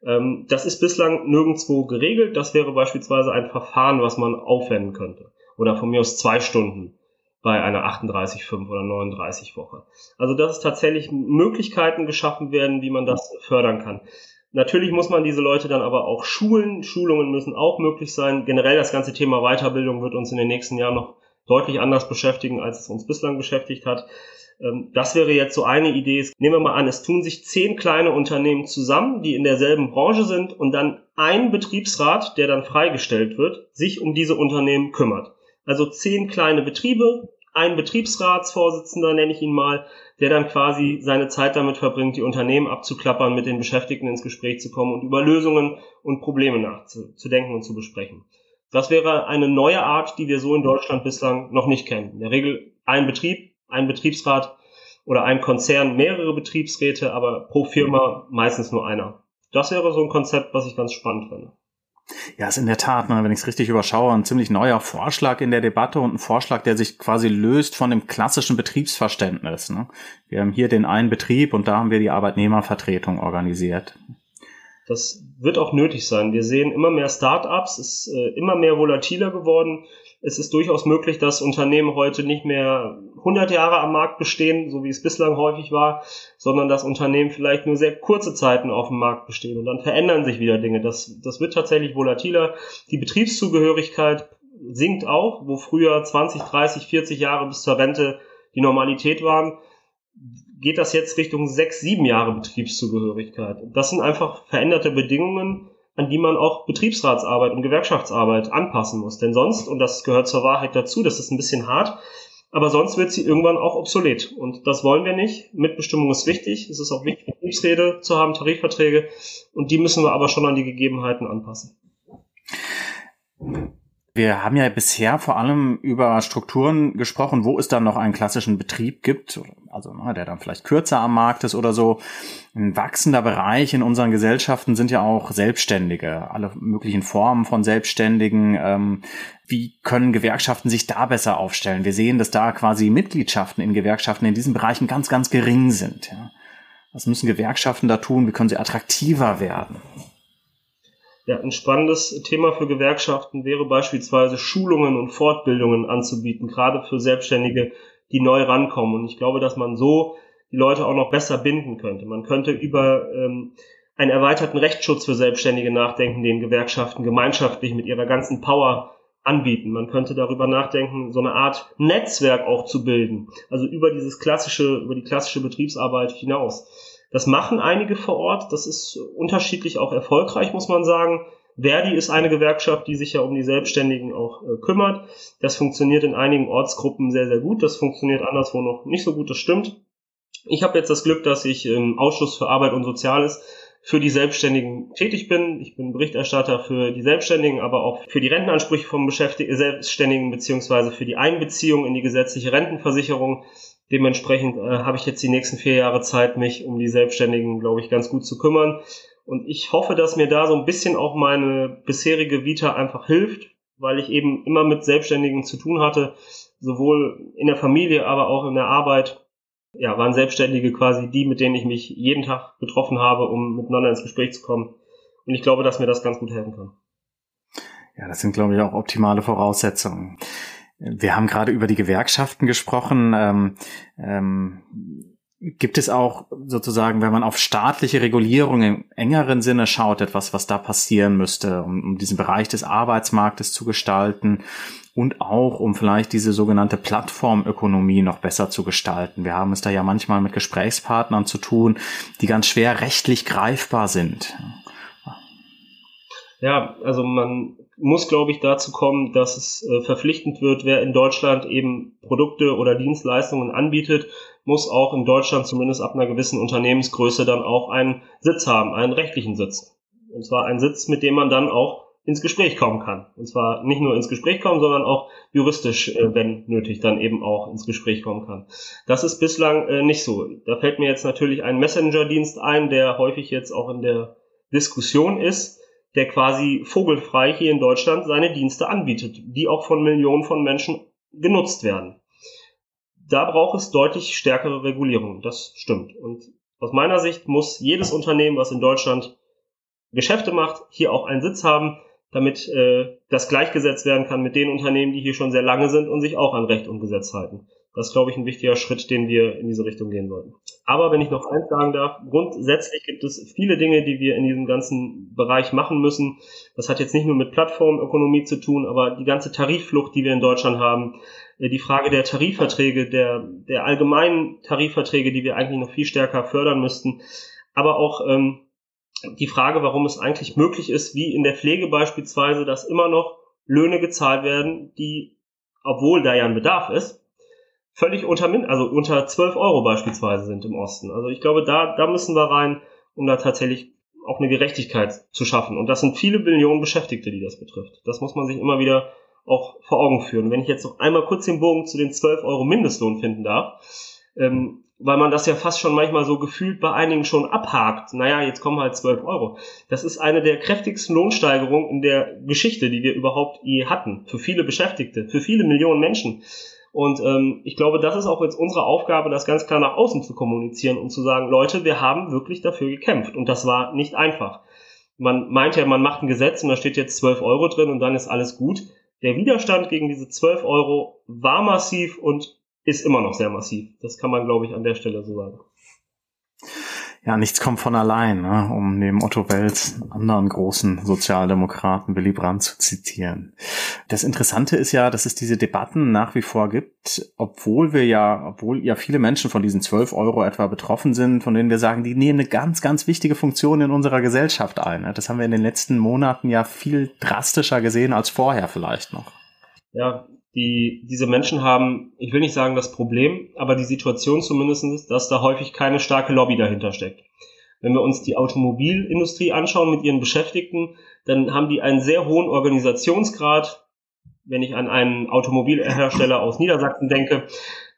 Ähm, das ist bislang nirgendwo geregelt. Das wäre beispielsweise ein Verfahren, was man aufwenden könnte. Oder von mir aus zwei Stunden bei einer 38,5 oder 39 Woche. Also dass es tatsächlich Möglichkeiten geschaffen werden, wie man das fördern kann. Natürlich muss man diese Leute dann aber auch schulen. Schulungen müssen auch möglich sein. Generell das ganze Thema Weiterbildung wird uns in den nächsten Jahren noch deutlich anders beschäftigen, als es uns bislang beschäftigt hat. Ähm, das wäre jetzt so eine Idee. Nehmen wir mal an, es tun sich zehn kleine Unternehmen zusammen, die in derselben Branche sind und dann ein Betriebsrat, der dann freigestellt wird, sich um diese Unternehmen kümmert. Also zehn kleine Betriebe, ein Betriebsratsvorsitzender nenne ich ihn mal, der dann quasi seine Zeit damit verbringt, die Unternehmen abzuklappern, mit den Beschäftigten ins Gespräch zu kommen und über Lösungen und Probleme nachzudenken und zu besprechen. Das wäre eine neue Art, die wir so in Deutschland bislang noch nicht kennen. In der Regel ein Betrieb, ein Betriebsrat oder ein Konzern mehrere Betriebsräte, aber pro Firma meistens nur einer. Das wäre so ein Konzept, was ich ganz spannend finde. Ja, ist in der Tat, ne, wenn ich es richtig überschaue, ein ziemlich neuer Vorschlag in der Debatte und ein Vorschlag, der sich quasi löst von dem klassischen Betriebsverständnis. Ne? Wir haben hier den einen Betrieb und da haben wir die Arbeitnehmervertretung organisiert. Das wird auch nötig sein. Wir sehen immer mehr Start-ups, es ist äh, immer mehr volatiler geworden es ist durchaus möglich, dass Unternehmen heute nicht mehr 100 Jahre am Markt bestehen, so wie es bislang häufig war, sondern dass Unternehmen vielleicht nur sehr kurze Zeiten auf dem Markt bestehen und dann verändern sich wieder Dinge. Das, das wird tatsächlich volatiler. Die Betriebszugehörigkeit sinkt auch, wo früher 20, 30, 40 Jahre bis zur Rente die Normalität waren, geht das jetzt Richtung 6, 7 Jahre Betriebszugehörigkeit. Das sind einfach veränderte Bedingungen, an die man auch Betriebsratsarbeit und Gewerkschaftsarbeit anpassen muss. Denn sonst, und das gehört zur Wahrheit dazu, das ist ein bisschen hart, aber sonst wird sie irgendwann auch obsolet. Und das wollen wir nicht. Mitbestimmung ist wichtig. Es ist auch wichtig, Betriebsräte zu haben, Tarifverträge. Und die müssen wir aber schon an die Gegebenheiten anpassen. Wir haben ja bisher vor allem über Strukturen gesprochen, wo es dann noch einen klassischen Betrieb gibt, also ne, der dann vielleicht kürzer am Markt ist oder so. Ein wachsender Bereich in unseren Gesellschaften sind ja auch Selbstständige, alle möglichen Formen von Selbstständigen. Ähm, wie können Gewerkschaften sich da besser aufstellen? Wir sehen, dass da quasi Mitgliedschaften in Gewerkschaften in diesen Bereichen ganz, ganz gering sind. Was müssen Gewerkschaften da tun? Wie können sie attraktiver werden? Ja, ein spannendes Thema für Gewerkschaften wäre beispielsweise Schulungen und Fortbildungen anzubieten, gerade für Selbstständige, die neu rankommen. Und ich glaube, dass man so die Leute auch noch besser binden könnte. Man könnte über ähm, einen erweiterten Rechtsschutz für Selbstständige nachdenken, den Gewerkschaften gemeinschaftlich mit ihrer ganzen Power anbieten. Man könnte darüber nachdenken, so eine Art Netzwerk auch zu bilden. Also über dieses klassische, über die klassische Betriebsarbeit hinaus. Das machen einige vor Ort. Das ist unterschiedlich auch erfolgreich, muss man sagen. Verdi ist eine Gewerkschaft, die sich ja um die Selbstständigen auch äh, kümmert. Das funktioniert in einigen Ortsgruppen sehr, sehr gut. Das funktioniert anderswo noch nicht so gut. Das stimmt. Ich habe jetzt das Glück, dass ich im Ausschuss für Arbeit und Soziales für die Selbstständigen tätig bin. Ich bin Berichterstatter für die Selbstständigen, aber auch für die Rentenansprüche von Beschäftigten, Selbstständigen beziehungsweise für die Einbeziehung in die gesetzliche Rentenversicherung. Dementsprechend äh, habe ich jetzt die nächsten vier Jahre Zeit, mich um die Selbstständigen, glaube ich, ganz gut zu kümmern. Und ich hoffe, dass mir da so ein bisschen auch meine bisherige Vita einfach hilft, weil ich eben immer mit Selbstständigen zu tun hatte, sowohl in der Familie, aber auch in der Arbeit. Ja, waren Selbstständige quasi die, mit denen ich mich jeden Tag getroffen habe, um miteinander ins Gespräch zu kommen. Und ich glaube, dass mir das ganz gut helfen kann. Ja, das sind, glaube ich, auch optimale Voraussetzungen. Wir haben gerade über die Gewerkschaften gesprochen. Ähm, ähm, gibt es auch sozusagen, wenn man auf staatliche Regulierung im engeren Sinne schaut, etwas, was da passieren müsste, um, um diesen Bereich des Arbeitsmarktes zu gestalten und auch um vielleicht diese sogenannte Plattformökonomie noch besser zu gestalten? Wir haben es da ja manchmal mit Gesprächspartnern zu tun, die ganz schwer rechtlich greifbar sind. Ja, also man muss, glaube ich, dazu kommen, dass es äh, verpflichtend wird, wer in Deutschland eben Produkte oder Dienstleistungen anbietet, muss auch in Deutschland zumindest ab einer gewissen Unternehmensgröße dann auch einen Sitz haben, einen rechtlichen Sitz. Und zwar einen Sitz, mit dem man dann auch ins Gespräch kommen kann. Und zwar nicht nur ins Gespräch kommen, sondern auch juristisch, äh, wenn nötig, dann eben auch ins Gespräch kommen kann. Das ist bislang äh, nicht so. Da fällt mir jetzt natürlich ein Messenger-Dienst ein, der häufig jetzt auch in der Diskussion ist der quasi vogelfrei hier in Deutschland seine Dienste anbietet, die auch von Millionen von Menschen genutzt werden. Da braucht es deutlich stärkere Regulierung, das stimmt. Und aus meiner Sicht muss jedes Unternehmen, was in Deutschland Geschäfte macht, hier auch einen Sitz haben, damit äh, das gleichgesetzt werden kann mit den Unternehmen, die hier schon sehr lange sind und sich auch an Recht und Gesetz halten. Das ist, glaube ich, ein wichtiger Schritt, den wir in diese Richtung gehen sollten. Aber wenn ich noch eins sagen darf, grundsätzlich gibt es viele Dinge, die wir in diesem ganzen Bereich machen müssen. Das hat jetzt nicht nur mit Plattformökonomie zu tun, aber die ganze Tarifflucht, die wir in Deutschland haben, äh, die Frage der Tarifverträge, der, der allgemeinen Tarifverträge, die wir eigentlich noch viel stärker fördern müssten, aber auch ähm, die Frage, warum es eigentlich möglich ist, wie in der Pflege beispielsweise, dass immer noch Löhne gezahlt werden, die, obwohl da ja ein Bedarf ist, völlig unter, also unter 12 Euro beispielsweise sind im Osten. Also ich glaube, da, da müssen wir rein, um da tatsächlich auch eine Gerechtigkeit zu schaffen. Und das sind viele Billionen Beschäftigte, die das betrifft. Das muss man sich immer wieder auch vor Augen führen. Wenn ich jetzt noch einmal kurz den Bogen zu den 12 Euro Mindestlohn finden darf, ähm, weil man das ja fast schon manchmal so gefühlt bei einigen schon abhakt. Naja, jetzt kommen halt 12 Euro. Das ist eine der kräftigsten Lohnsteigerungen in der Geschichte, die wir überhaupt je hatten. Für viele Beschäftigte, für viele Millionen Menschen. Und ähm, ich glaube, das ist auch jetzt unsere Aufgabe, das ganz klar nach außen zu kommunizieren und zu sagen, Leute, wir haben wirklich dafür gekämpft. Und das war nicht einfach. Man meint ja, man macht ein Gesetz und da steht jetzt 12 Euro drin und dann ist alles gut. Der Widerstand gegen diese 12 Euro war massiv und ist immer noch sehr massiv. Das kann man, glaube ich, an der Stelle so sagen. Ja, nichts kommt von allein, ne? um neben Otto Wels anderen großen Sozialdemokraten Willy Brandt zu zitieren. Das Interessante ist ja, dass es diese Debatten nach wie vor gibt, obwohl wir ja, obwohl ja viele Menschen von diesen 12 Euro etwa betroffen sind, von denen wir sagen, die nehmen eine ganz, ganz wichtige Funktion in unserer Gesellschaft ein. Ne? Das haben wir in den letzten Monaten ja viel drastischer gesehen als vorher vielleicht noch. Ja, die, diese Menschen haben, ich will nicht sagen das Problem, aber die Situation zumindest, dass da häufig keine starke Lobby dahinter steckt. Wenn wir uns die Automobilindustrie anschauen mit ihren Beschäftigten, dann haben die einen sehr hohen Organisationsgrad. Wenn ich an einen Automobilhersteller aus Niedersachsen denke,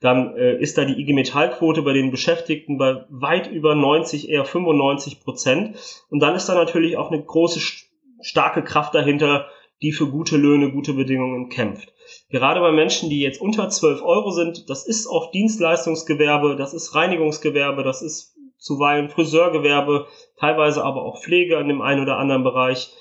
dann äh, ist da die IG Metallquote bei den Beschäftigten bei weit über 90, eher 95 Prozent. Und dann ist da natürlich auch eine große, starke Kraft dahinter, die für gute Löhne, gute Bedingungen kämpft gerade bei Menschen, die jetzt unter 12 Euro sind, das ist oft Dienstleistungsgewerbe, das ist Reinigungsgewerbe, das ist zuweilen Friseurgewerbe, teilweise aber auch Pflege in dem einen oder anderen Bereich,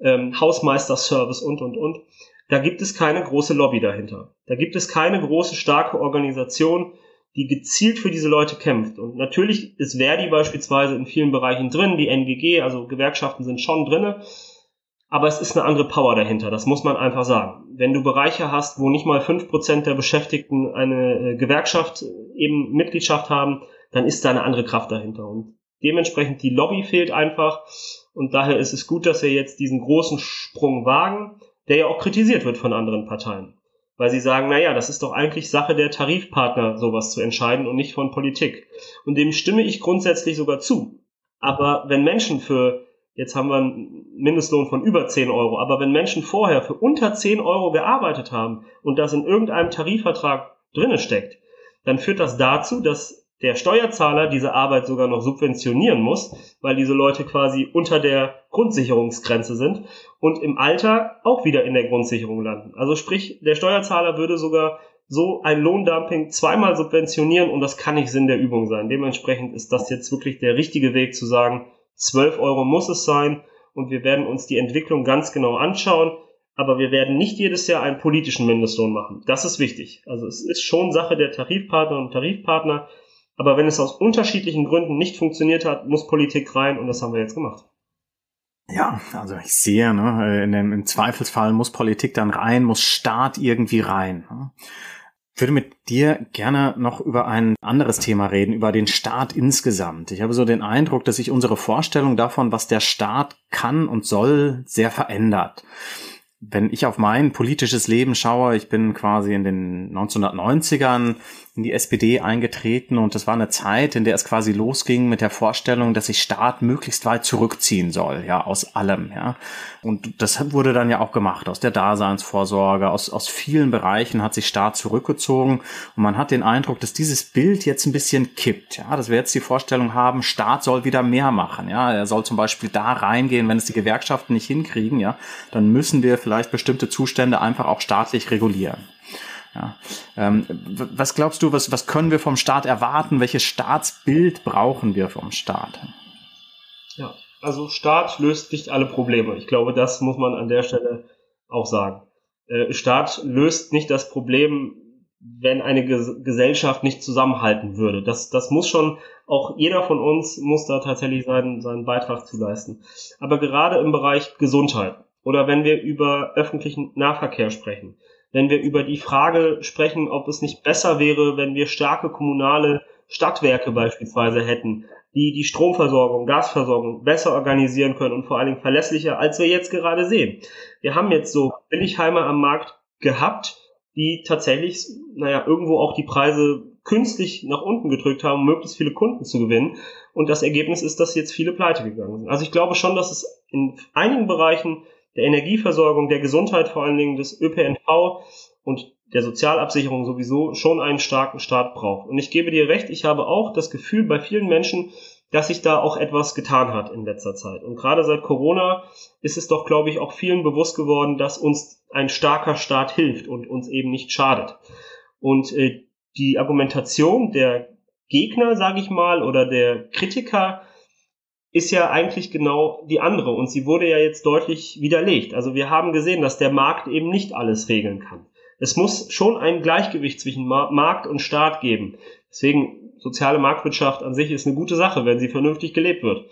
ähm, Hausmeisterservice und, und, und. Da gibt es keine große Lobby dahinter. Da gibt es keine große, starke Organisation, die gezielt für diese Leute kämpft. Und natürlich ist Verdi beispielsweise in vielen Bereichen drin, die NGG, also Gewerkschaften sind schon drinne aber es ist eine andere Power dahinter, das muss man einfach sagen. Wenn du Bereiche hast, wo nicht mal fünf Prozent der Beschäftigten eine äh, Gewerkschaft äh, eben Mitgliedschaft haben, dann ist da eine andere Kraft dahinter. Und dementsprechend die Lobby fehlt einfach. Und daher ist es gut, dass wir jetzt diesen großen Sprung wagen, der ja auch kritisiert wird von anderen Parteien. Weil sie sagen, naja, das ist doch eigentlich Sache der Tarifpartner, sowas zu entscheiden und nicht von Politik. Und dem stimme ich grundsätzlich sogar zu. Aber wenn Menschen für Jetzt haben wir einen Mindestlohn von über 10 Euro. Aber wenn Menschen vorher für unter 10 Euro gearbeitet haben und das in irgendeinem Tarifvertrag drinne steckt, dann führt das dazu, dass der Steuerzahler diese Arbeit sogar noch subventionieren muss, weil diese Leute quasi unter der Grundsicherungsgrenze sind und im Alter auch wieder in der Grundsicherung landen. Also sprich, der Steuerzahler würde sogar so ein Lohndumping zweimal subventionieren und das kann nicht Sinn der Übung sein. Dementsprechend ist das jetzt wirklich der richtige Weg zu sagen, 12 Euro muss es sein und wir werden uns die Entwicklung ganz genau anschauen. Aber wir werden nicht jedes Jahr einen politischen Mindestlohn machen. Das ist wichtig. Also es ist schon Sache der Tarifpartner und Tarifpartner. Aber wenn es aus unterschiedlichen Gründen nicht funktioniert hat, muss Politik rein und das haben wir jetzt gemacht. Ja, also ich sehe, ne, dem, im Zweifelsfall muss Politik dann rein, muss Staat irgendwie rein. Ne? Würde mit dir gerne noch über ein anderes Thema reden, über den Staat insgesamt. Ich habe so den Eindruck, dass sich unsere Vorstellung davon, was der Staat kann und soll, sehr verändert wenn ich auf mein politisches Leben schaue, ich bin quasi in den 1990ern in die SPD eingetreten und das war eine Zeit, in der es quasi losging mit der Vorstellung, dass sich Staat möglichst weit zurückziehen soll, ja, aus allem, ja. Und das wurde dann ja auch gemacht, aus der Daseinsvorsorge, aus, aus vielen Bereichen hat sich Staat zurückgezogen und man hat den Eindruck, dass dieses Bild jetzt ein bisschen kippt, ja, dass wir jetzt die Vorstellung haben, Staat soll wieder mehr machen, ja, er soll zum Beispiel da reingehen, wenn es die Gewerkschaften nicht hinkriegen, ja, dann müssen wir vielleicht bestimmte Zustände einfach auch staatlich regulieren. Ja. Ähm, was glaubst du, was, was können wir vom Staat erwarten? Welches Staatsbild brauchen wir vom Staat? Ja, also Staat löst nicht alle Probleme. Ich glaube, das muss man an der Stelle auch sagen. Äh, Staat löst nicht das Problem, wenn eine Ges Gesellschaft nicht zusammenhalten würde. Das, das muss schon, auch jeder von uns muss da tatsächlich seinen, seinen Beitrag zu leisten. Aber gerade im Bereich Gesundheit oder wenn wir über öffentlichen Nahverkehr sprechen, wenn wir über die Frage sprechen, ob es nicht besser wäre, wenn wir starke kommunale Stadtwerke beispielsweise hätten, die die Stromversorgung, Gasversorgung besser organisieren können und vor allen Dingen verlässlicher, als wir jetzt gerade sehen. Wir haben jetzt so Billigheimer am Markt gehabt, die tatsächlich, naja, irgendwo auch die Preise künstlich nach unten gedrückt haben, um möglichst viele Kunden zu gewinnen. Und das Ergebnis ist, dass jetzt viele pleite gegangen sind. Also ich glaube schon, dass es in einigen Bereichen der Energieversorgung, der Gesundheit vor allen Dingen, des ÖPNV und der Sozialabsicherung sowieso schon einen starken Staat braucht. Und ich gebe dir recht, ich habe auch das Gefühl bei vielen Menschen, dass sich da auch etwas getan hat in letzter Zeit. Und gerade seit Corona ist es doch, glaube ich, auch vielen bewusst geworden, dass uns ein starker Staat hilft und uns eben nicht schadet. Und äh, die Argumentation der Gegner, sage ich mal, oder der Kritiker ist ja eigentlich genau die andere und sie wurde ja jetzt deutlich widerlegt. Also wir haben gesehen, dass der Markt eben nicht alles regeln kann. Es muss schon ein Gleichgewicht zwischen Markt und Staat geben. Deswegen soziale Marktwirtschaft an sich ist eine gute Sache, wenn sie vernünftig gelebt wird.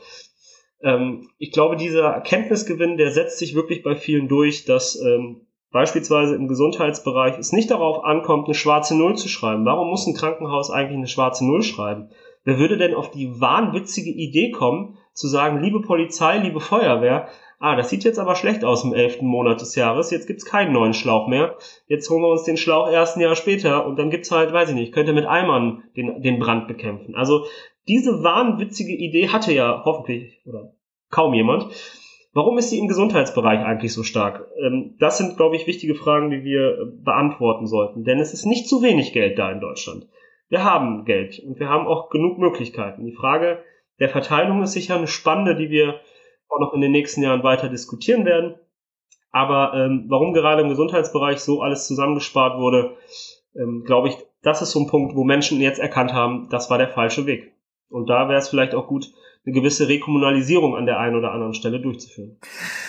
Ähm, ich glaube, dieser Erkenntnisgewinn, der setzt sich wirklich bei vielen durch, dass ähm, beispielsweise im Gesundheitsbereich es nicht darauf ankommt, eine schwarze Null zu schreiben. Warum muss ein Krankenhaus eigentlich eine schwarze Null schreiben? Wer würde denn auf die wahnwitzige Idee kommen, zu sagen, liebe Polizei, liebe Feuerwehr, ah, das sieht jetzt aber schlecht aus im elften Monat des Jahres, jetzt gibt's keinen neuen Schlauch mehr, jetzt holen wir uns den Schlauch erst ein Jahr später und dann gibt's halt, weiß ich nicht, könnte mit Eimern den, den Brand bekämpfen. Also diese wahnwitzige Idee hatte ja hoffentlich oder kaum jemand. Warum ist sie im Gesundheitsbereich eigentlich so stark? Ähm, das sind, glaube ich, wichtige Fragen, die wir äh, beantworten sollten. Denn es ist nicht zu wenig Geld da in Deutschland. Wir haben Geld und wir haben auch genug Möglichkeiten. Die Frage der Verteilung ist sicher eine spannende, die wir auch noch in den nächsten Jahren weiter diskutieren werden. Aber ähm, warum gerade im Gesundheitsbereich so alles zusammengespart wurde, ähm, glaube ich, das ist so ein Punkt, wo Menschen jetzt erkannt haben, das war der falsche Weg. Und da wäre es vielleicht auch gut, eine gewisse Rekommunalisierung an der einen oder anderen Stelle durchzuführen.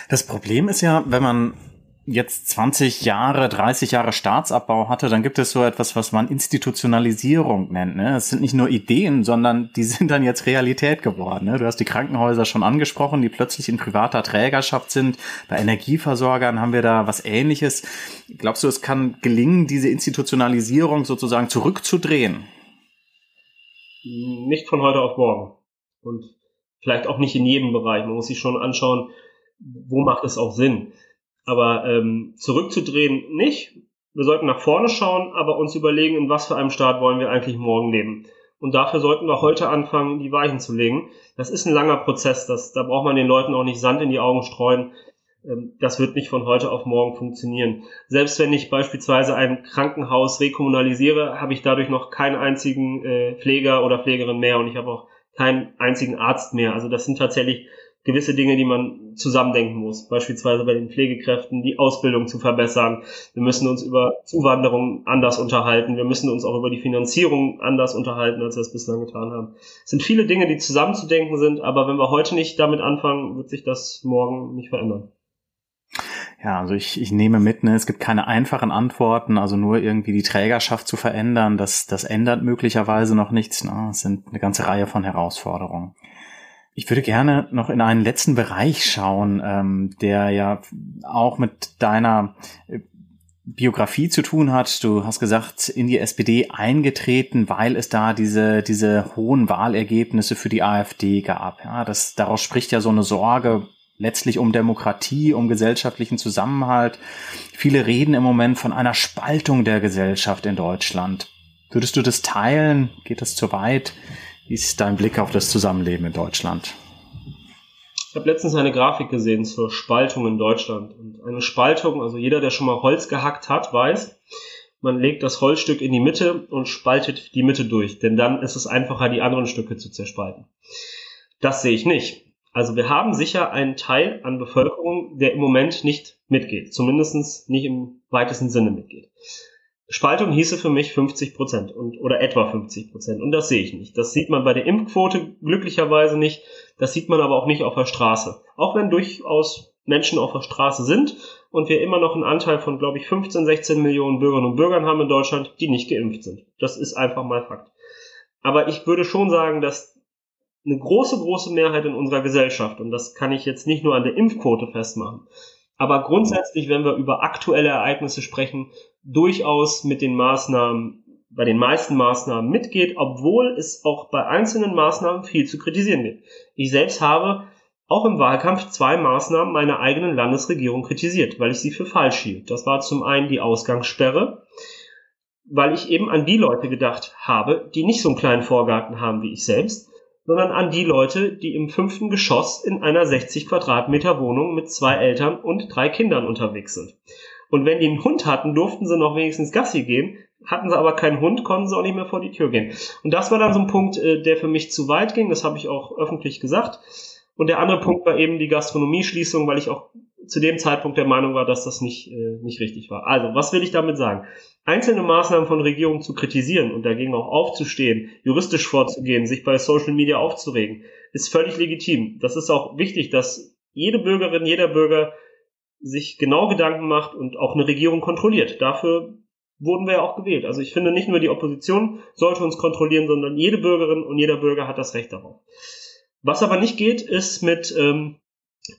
Das Problem ist ja, wenn man jetzt 20 Jahre, 30 Jahre Staatsabbau hatte, dann gibt es so etwas, was man Institutionalisierung nennt. Ne? Es sind nicht nur Ideen, sondern die sind dann jetzt Realität geworden. Ne? Du hast die Krankenhäuser schon angesprochen, die plötzlich in privater Trägerschaft sind. Bei Energieversorgern haben wir da was Ähnliches. Glaubst du, es kann gelingen, diese Institutionalisierung sozusagen zurückzudrehen? Nicht von heute auf morgen. Und vielleicht auch nicht in jedem Bereich. Man muss sich schon anschauen, wo macht es auch Sinn aber ähm, zurückzudrehen nicht. Wir sollten nach vorne schauen, aber uns überlegen, in was für einem Staat wollen wir eigentlich morgen leben. Und dafür sollten wir heute anfangen, die Weichen zu legen. Das ist ein langer Prozess. Das, da braucht man den Leuten auch nicht Sand in die Augen streuen. Ähm, das wird nicht von heute auf morgen funktionieren. Selbst wenn ich beispielsweise ein Krankenhaus rekommunalisiere, habe ich dadurch noch keinen einzigen äh, Pfleger oder Pflegerin mehr und ich habe auch keinen einzigen Arzt mehr. Also das sind tatsächlich gewisse Dinge, die man zusammendenken muss. Beispielsweise bei den Pflegekräften die Ausbildung zu verbessern. Wir müssen uns über Zuwanderung anders unterhalten. Wir müssen uns auch über die Finanzierung anders unterhalten, als wir es bislang getan haben. Es sind viele Dinge, die zusammenzudenken sind, aber wenn wir heute nicht damit anfangen, wird sich das morgen nicht verändern. Ja, also ich, ich nehme mit, ne, es gibt keine einfachen Antworten, also nur irgendwie die Trägerschaft zu verändern, das, das ändert möglicherweise noch nichts. Ne? Es sind eine ganze Reihe von Herausforderungen. Ich würde gerne noch in einen letzten Bereich schauen, ähm, der ja auch mit deiner äh, Biografie zu tun hat. Du hast gesagt, in die SPD eingetreten, weil es da diese, diese hohen Wahlergebnisse für die AfD gab. Ja, das, daraus spricht ja so eine Sorge letztlich um Demokratie, um gesellschaftlichen Zusammenhalt. Viele reden im Moment von einer Spaltung der Gesellschaft in Deutschland. Würdest du das teilen? Geht das zu weit? Wie ist dein Blick auf das Zusammenleben in Deutschland? Ich habe letztens eine Grafik gesehen zur Spaltung in Deutschland. Und eine Spaltung, also jeder, der schon mal Holz gehackt hat, weiß, man legt das Holzstück in die Mitte und spaltet die Mitte durch. Denn dann ist es einfacher, die anderen Stücke zu zerspalten. Das sehe ich nicht. Also wir haben sicher einen Teil an Bevölkerung, der im Moment nicht mitgeht. Zumindest nicht im weitesten Sinne mitgeht. Spaltung hieße für mich 50 Prozent und oder etwa 50 Prozent und das sehe ich nicht. Das sieht man bei der Impfquote glücklicherweise nicht. Das sieht man aber auch nicht auf der Straße. Auch wenn durchaus Menschen auf der Straße sind und wir immer noch einen Anteil von, glaube ich, 15, 16 Millionen Bürgerinnen und Bürgern haben in Deutschland, die nicht geimpft sind. Das ist einfach mal Fakt. Aber ich würde schon sagen, dass eine große, große Mehrheit in unserer Gesellschaft, und das kann ich jetzt nicht nur an der Impfquote festmachen, aber grundsätzlich, wenn wir über aktuelle Ereignisse sprechen, durchaus mit den Maßnahmen, bei den meisten Maßnahmen mitgeht, obwohl es auch bei einzelnen Maßnahmen viel zu kritisieren gibt. Ich selbst habe auch im Wahlkampf zwei Maßnahmen meiner eigenen Landesregierung kritisiert, weil ich sie für falsch hielt. Das war zum einen die Ausgangssperre, weil ich eben an die Leute gedacht habe, die nicht so einen kleinen Vorgarten haben wie ich selbst sondern an die Leute, die im fünften Geschoss in einer 60 Quadratmeter Wohnung mit zwei Eltern und drei Kindern unterwegs sind. Und wenn die einen Hund hatten, durften sie noch wenigstens Gassi gehen. Hatten sie aber keinen Hund, konnten sie auch nicht mehr vor die Tür gehen. Und das war dann so ein Punkt, äh, der für mich zu weit ging. Das habe ich auch öffentlich gesagt. Und der andere Punkt war eben die Gastronomieschließung, weil ich auch zu dem Zeitpunkt der Meinung war, dass das nicht, äh, nicht richtig war. Also, was will ich damit sagen? Einzelne Maßnahmen von Regierungen zu kritisieren und dagegen auch aufzustehen, juristisch vorzugehen, sich bei Social Media aufzuregen, ist völlig legitim. Das ist auch wichtig, dass jede Bürgerin, jeder Bürger sich genau Gedanken macht und auch eine Regierung kontrolliert. Dafür wurden wir ja auch gewählt. Also ich finde, nicht nur die Opposition sollte uns kontrollieren, sondern jede Bürgerin und jeder Bürger hat das Recht darauf. Was aber nicht geht, ist mit ähm,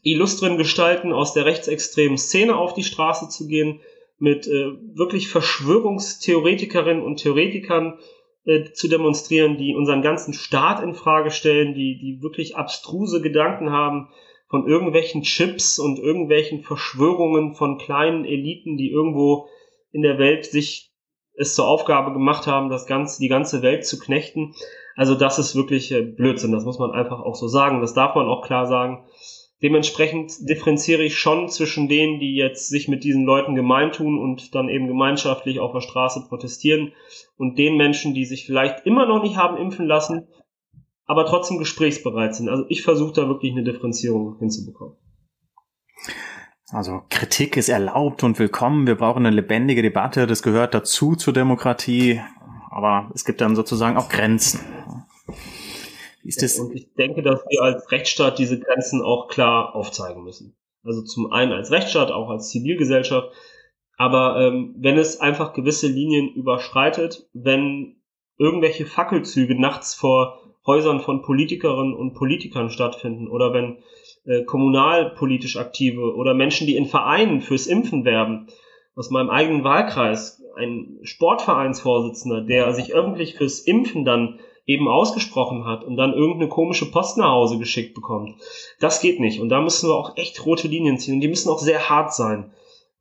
illustren Gestalten aus der rechtsextremen Szene auf die Straße zu gehen, mit äh, wirklich Verschwörungstheoretikerinnen und Theoretikern äh, zu demonstrieren, die unseren ganzen Staat in Frage stellen, die, die wirklich abstruse Gedanken haben von irgendwelchen Chips und irgendwelchen Verschwörungen von kleinen Eliten, die irgendwo in der Welt sich es zur Aufgabe gemacht haben, das ganze, die ganze Welt zu knechten. Also das ist wirklich äh, Blödsinn, das muss man einfach auch so sagen. Das darf man auch klar sagen. Dementsprechend differenziere ich schon zwischen denen, die jetzt sich mit diesen Leuten gemein tun und dann eben gemeinschaftlich auf der Straße protestieren und den Menschen, die sich vielleicht immer noch nicht haben impfen lassen, aber trotzdem gesprächsbereit sind. Also ich versuche da wirklich eine Differenzierung hinzubekommen. Also Kritik ist erlaubt und willkommen. Wir brauchen eine lebendige Debatte. Das gehört dazu zur Demokratie. Aber es gibt dann sozusagen auch Grenzen. Wie ist das? Und ich denke, dass wir als Rechtsstaat diese Grenzen auch klar aufzeigen müssen. Also zum einen als Rechtsstaat, auch als Zivilgesellschaft. Aber ähm, wenn es einfach gewisse Linien überschreitet, wenn irgendwelche Fackelzüge nachts vor Häusern von Politikerinnen und Politikern stattfinden oder wenn äh, kommunalpolitisch aktive oder Menschen, die in Vereinen fürs Impfen werben, aus meinem eigenen Wahlkreis, ein Sportvereinsvorsitzender, der sich öffentlich fürs Impfen dann eben ausgesprochen hat und dann irgendeine komische Post nach Hause geschickt bekommt. Das geht nicht. Und da müssen wir auch echt rote Linien ziehen. Und die müssen auch sehr hart sein.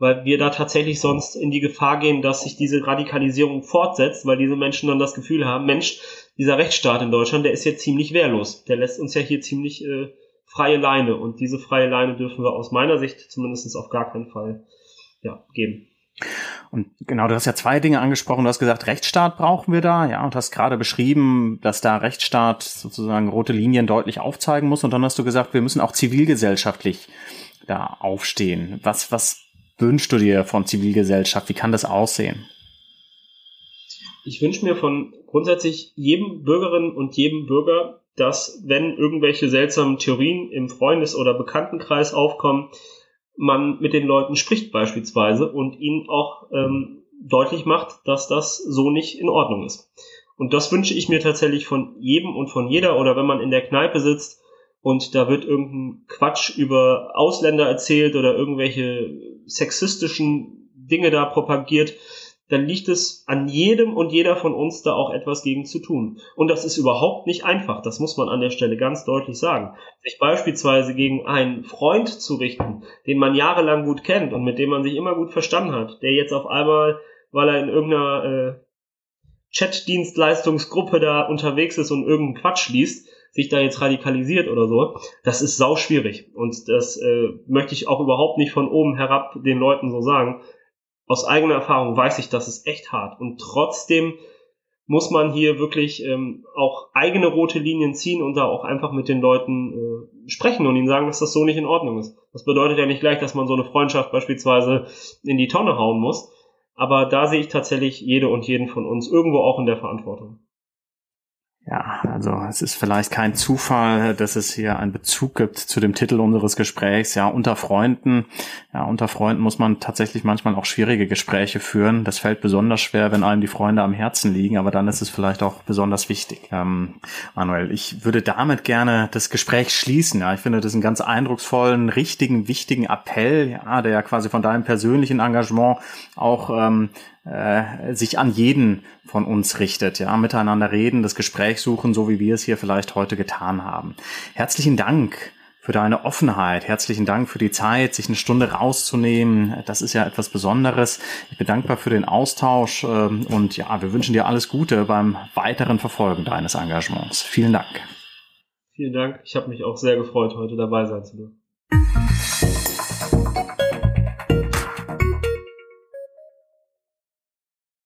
Weil wir da tatsächlich sonst in die Gefahr gehen, dass sich diese Radikalisierung fortsetzt, weil diese Menschen dann das Gefühl haben, Mensch, dieser Rechtsstaat in Deutschland, der ist jetzt ziemlich wehrlos. Der lässt uns ja hier ziemlich äh, freie Leine. Und diese freie Leine dürfen wir aus meiner Sicht zumindest auf gar keinen Fall ja, geben. Und genau, du hast ja zwei Dinge angesprochen. Du hast gesagt, Rechtsstaat brauchen wir da, ja, und hast gerade beschrieben, dass da Rechtsstaat sozusagen rote Linien deutlich aufzeigen muss. Und dann hast du gesagt, wir müssen auch zivilgesellschaftlich da aufstehen. Was, was wünschst du dir von Zivilgesellschaft? Wie kann das aussehen? Ich wünsche mir von grundsätzlich jedem Bürgerin und jedem Bürger, dass wenn irgendwelche seltsamen Theorien im Freundes- oder Bekanntenkreis aufkommen, man mit den Leuten spricht beispielsweise und ihnen auch ähm, deutlich macht, dass das so nicht in Ordnung ist. Und das wünsche ich mir tatsächlich von jedem und von jeder oder wenn man in der Kneipe sitzt und da wird irgendein Quatsch über Ausländer erzählt oder irgendwelche sexistischen Dinge da propagiert, dann liegt es an jedem und jeder von uns da auch etwas gegen zu tun. Und das ist überhaupt nicht einfach, das muss man an der Stelle ganz deutlich sagen. Sich beispielsweise gegen einen Freund zu richten, den man jahrelang gut kennt und mit dem man sich immer gut verstanden hat, der jetzt auf einmal, weil er in irgendeiner äh, Chat-Dienstleistungsgruppe da unterwegs ist und irgendeinen Quatsch liest, sich da jetzt radikalisiert oder so, das ist sau schwierig. Und das äh, möchte ich auch überhaupt nicht von oben herab den Leuten so sagen aus eigener Erfahrung weiß ich, das ist echt hart. Und trotzdem muss man hier wirklich ähm, auch eigene rote Linien ziehen und da auch einfach mit den Leuten äh, sprechen und ihnen sagen, dass das so nicht in Ordnung ist. Das bedeutet ja nicht gleich, dass man so eine Freundschaft beispielsweise in die Tonne hauen muss. Aber da sehe ich tatsächlich jede und jeden von uns irgendwo auch in der Verantwortung. Ja, also es ist vielleicht kein Zufall, dass es hier einen Bezug gibt zu dem Titel unseres Gesprächs. Ja, unter Freunden. Ja, unter Freunden muss man tatsächlich manchmal auch schwierige Gespräche führen. Das fällt besonders schwer, wenn einem die Freunde am Herzen liegen, aber dann ist es vielleicht auch besonders wichtig. Ähm, Manuel, ich würde damit gerne das Gespräch schließen. Ja, ich finde das einen ganz eindrucksvollen, richtigen, wichtigen Appell, ja, der ja quasi von deinem persönlichen Engagement auch ähm, äh, sich an jeden von uns richtet, ja, miteinander reden, das Gespräch suchen, so wie wir es hier vielleicht heute getan haben. Herzlichen Dank für deine Offenheit. Herzlichen Dank für die Zeit, sich eine Stunde rauszunehmen. Das ist ja etwas Besonderes. Ich bin dankbar für den Austausch ähm, und ja, wir wünschen dir alles Gute beim weiteren Verfolgen deines Engagements. Vielen Dank. Vielen Dank. Ich habe mich auch sehr gefreut, heute dabei sein zu dürfen.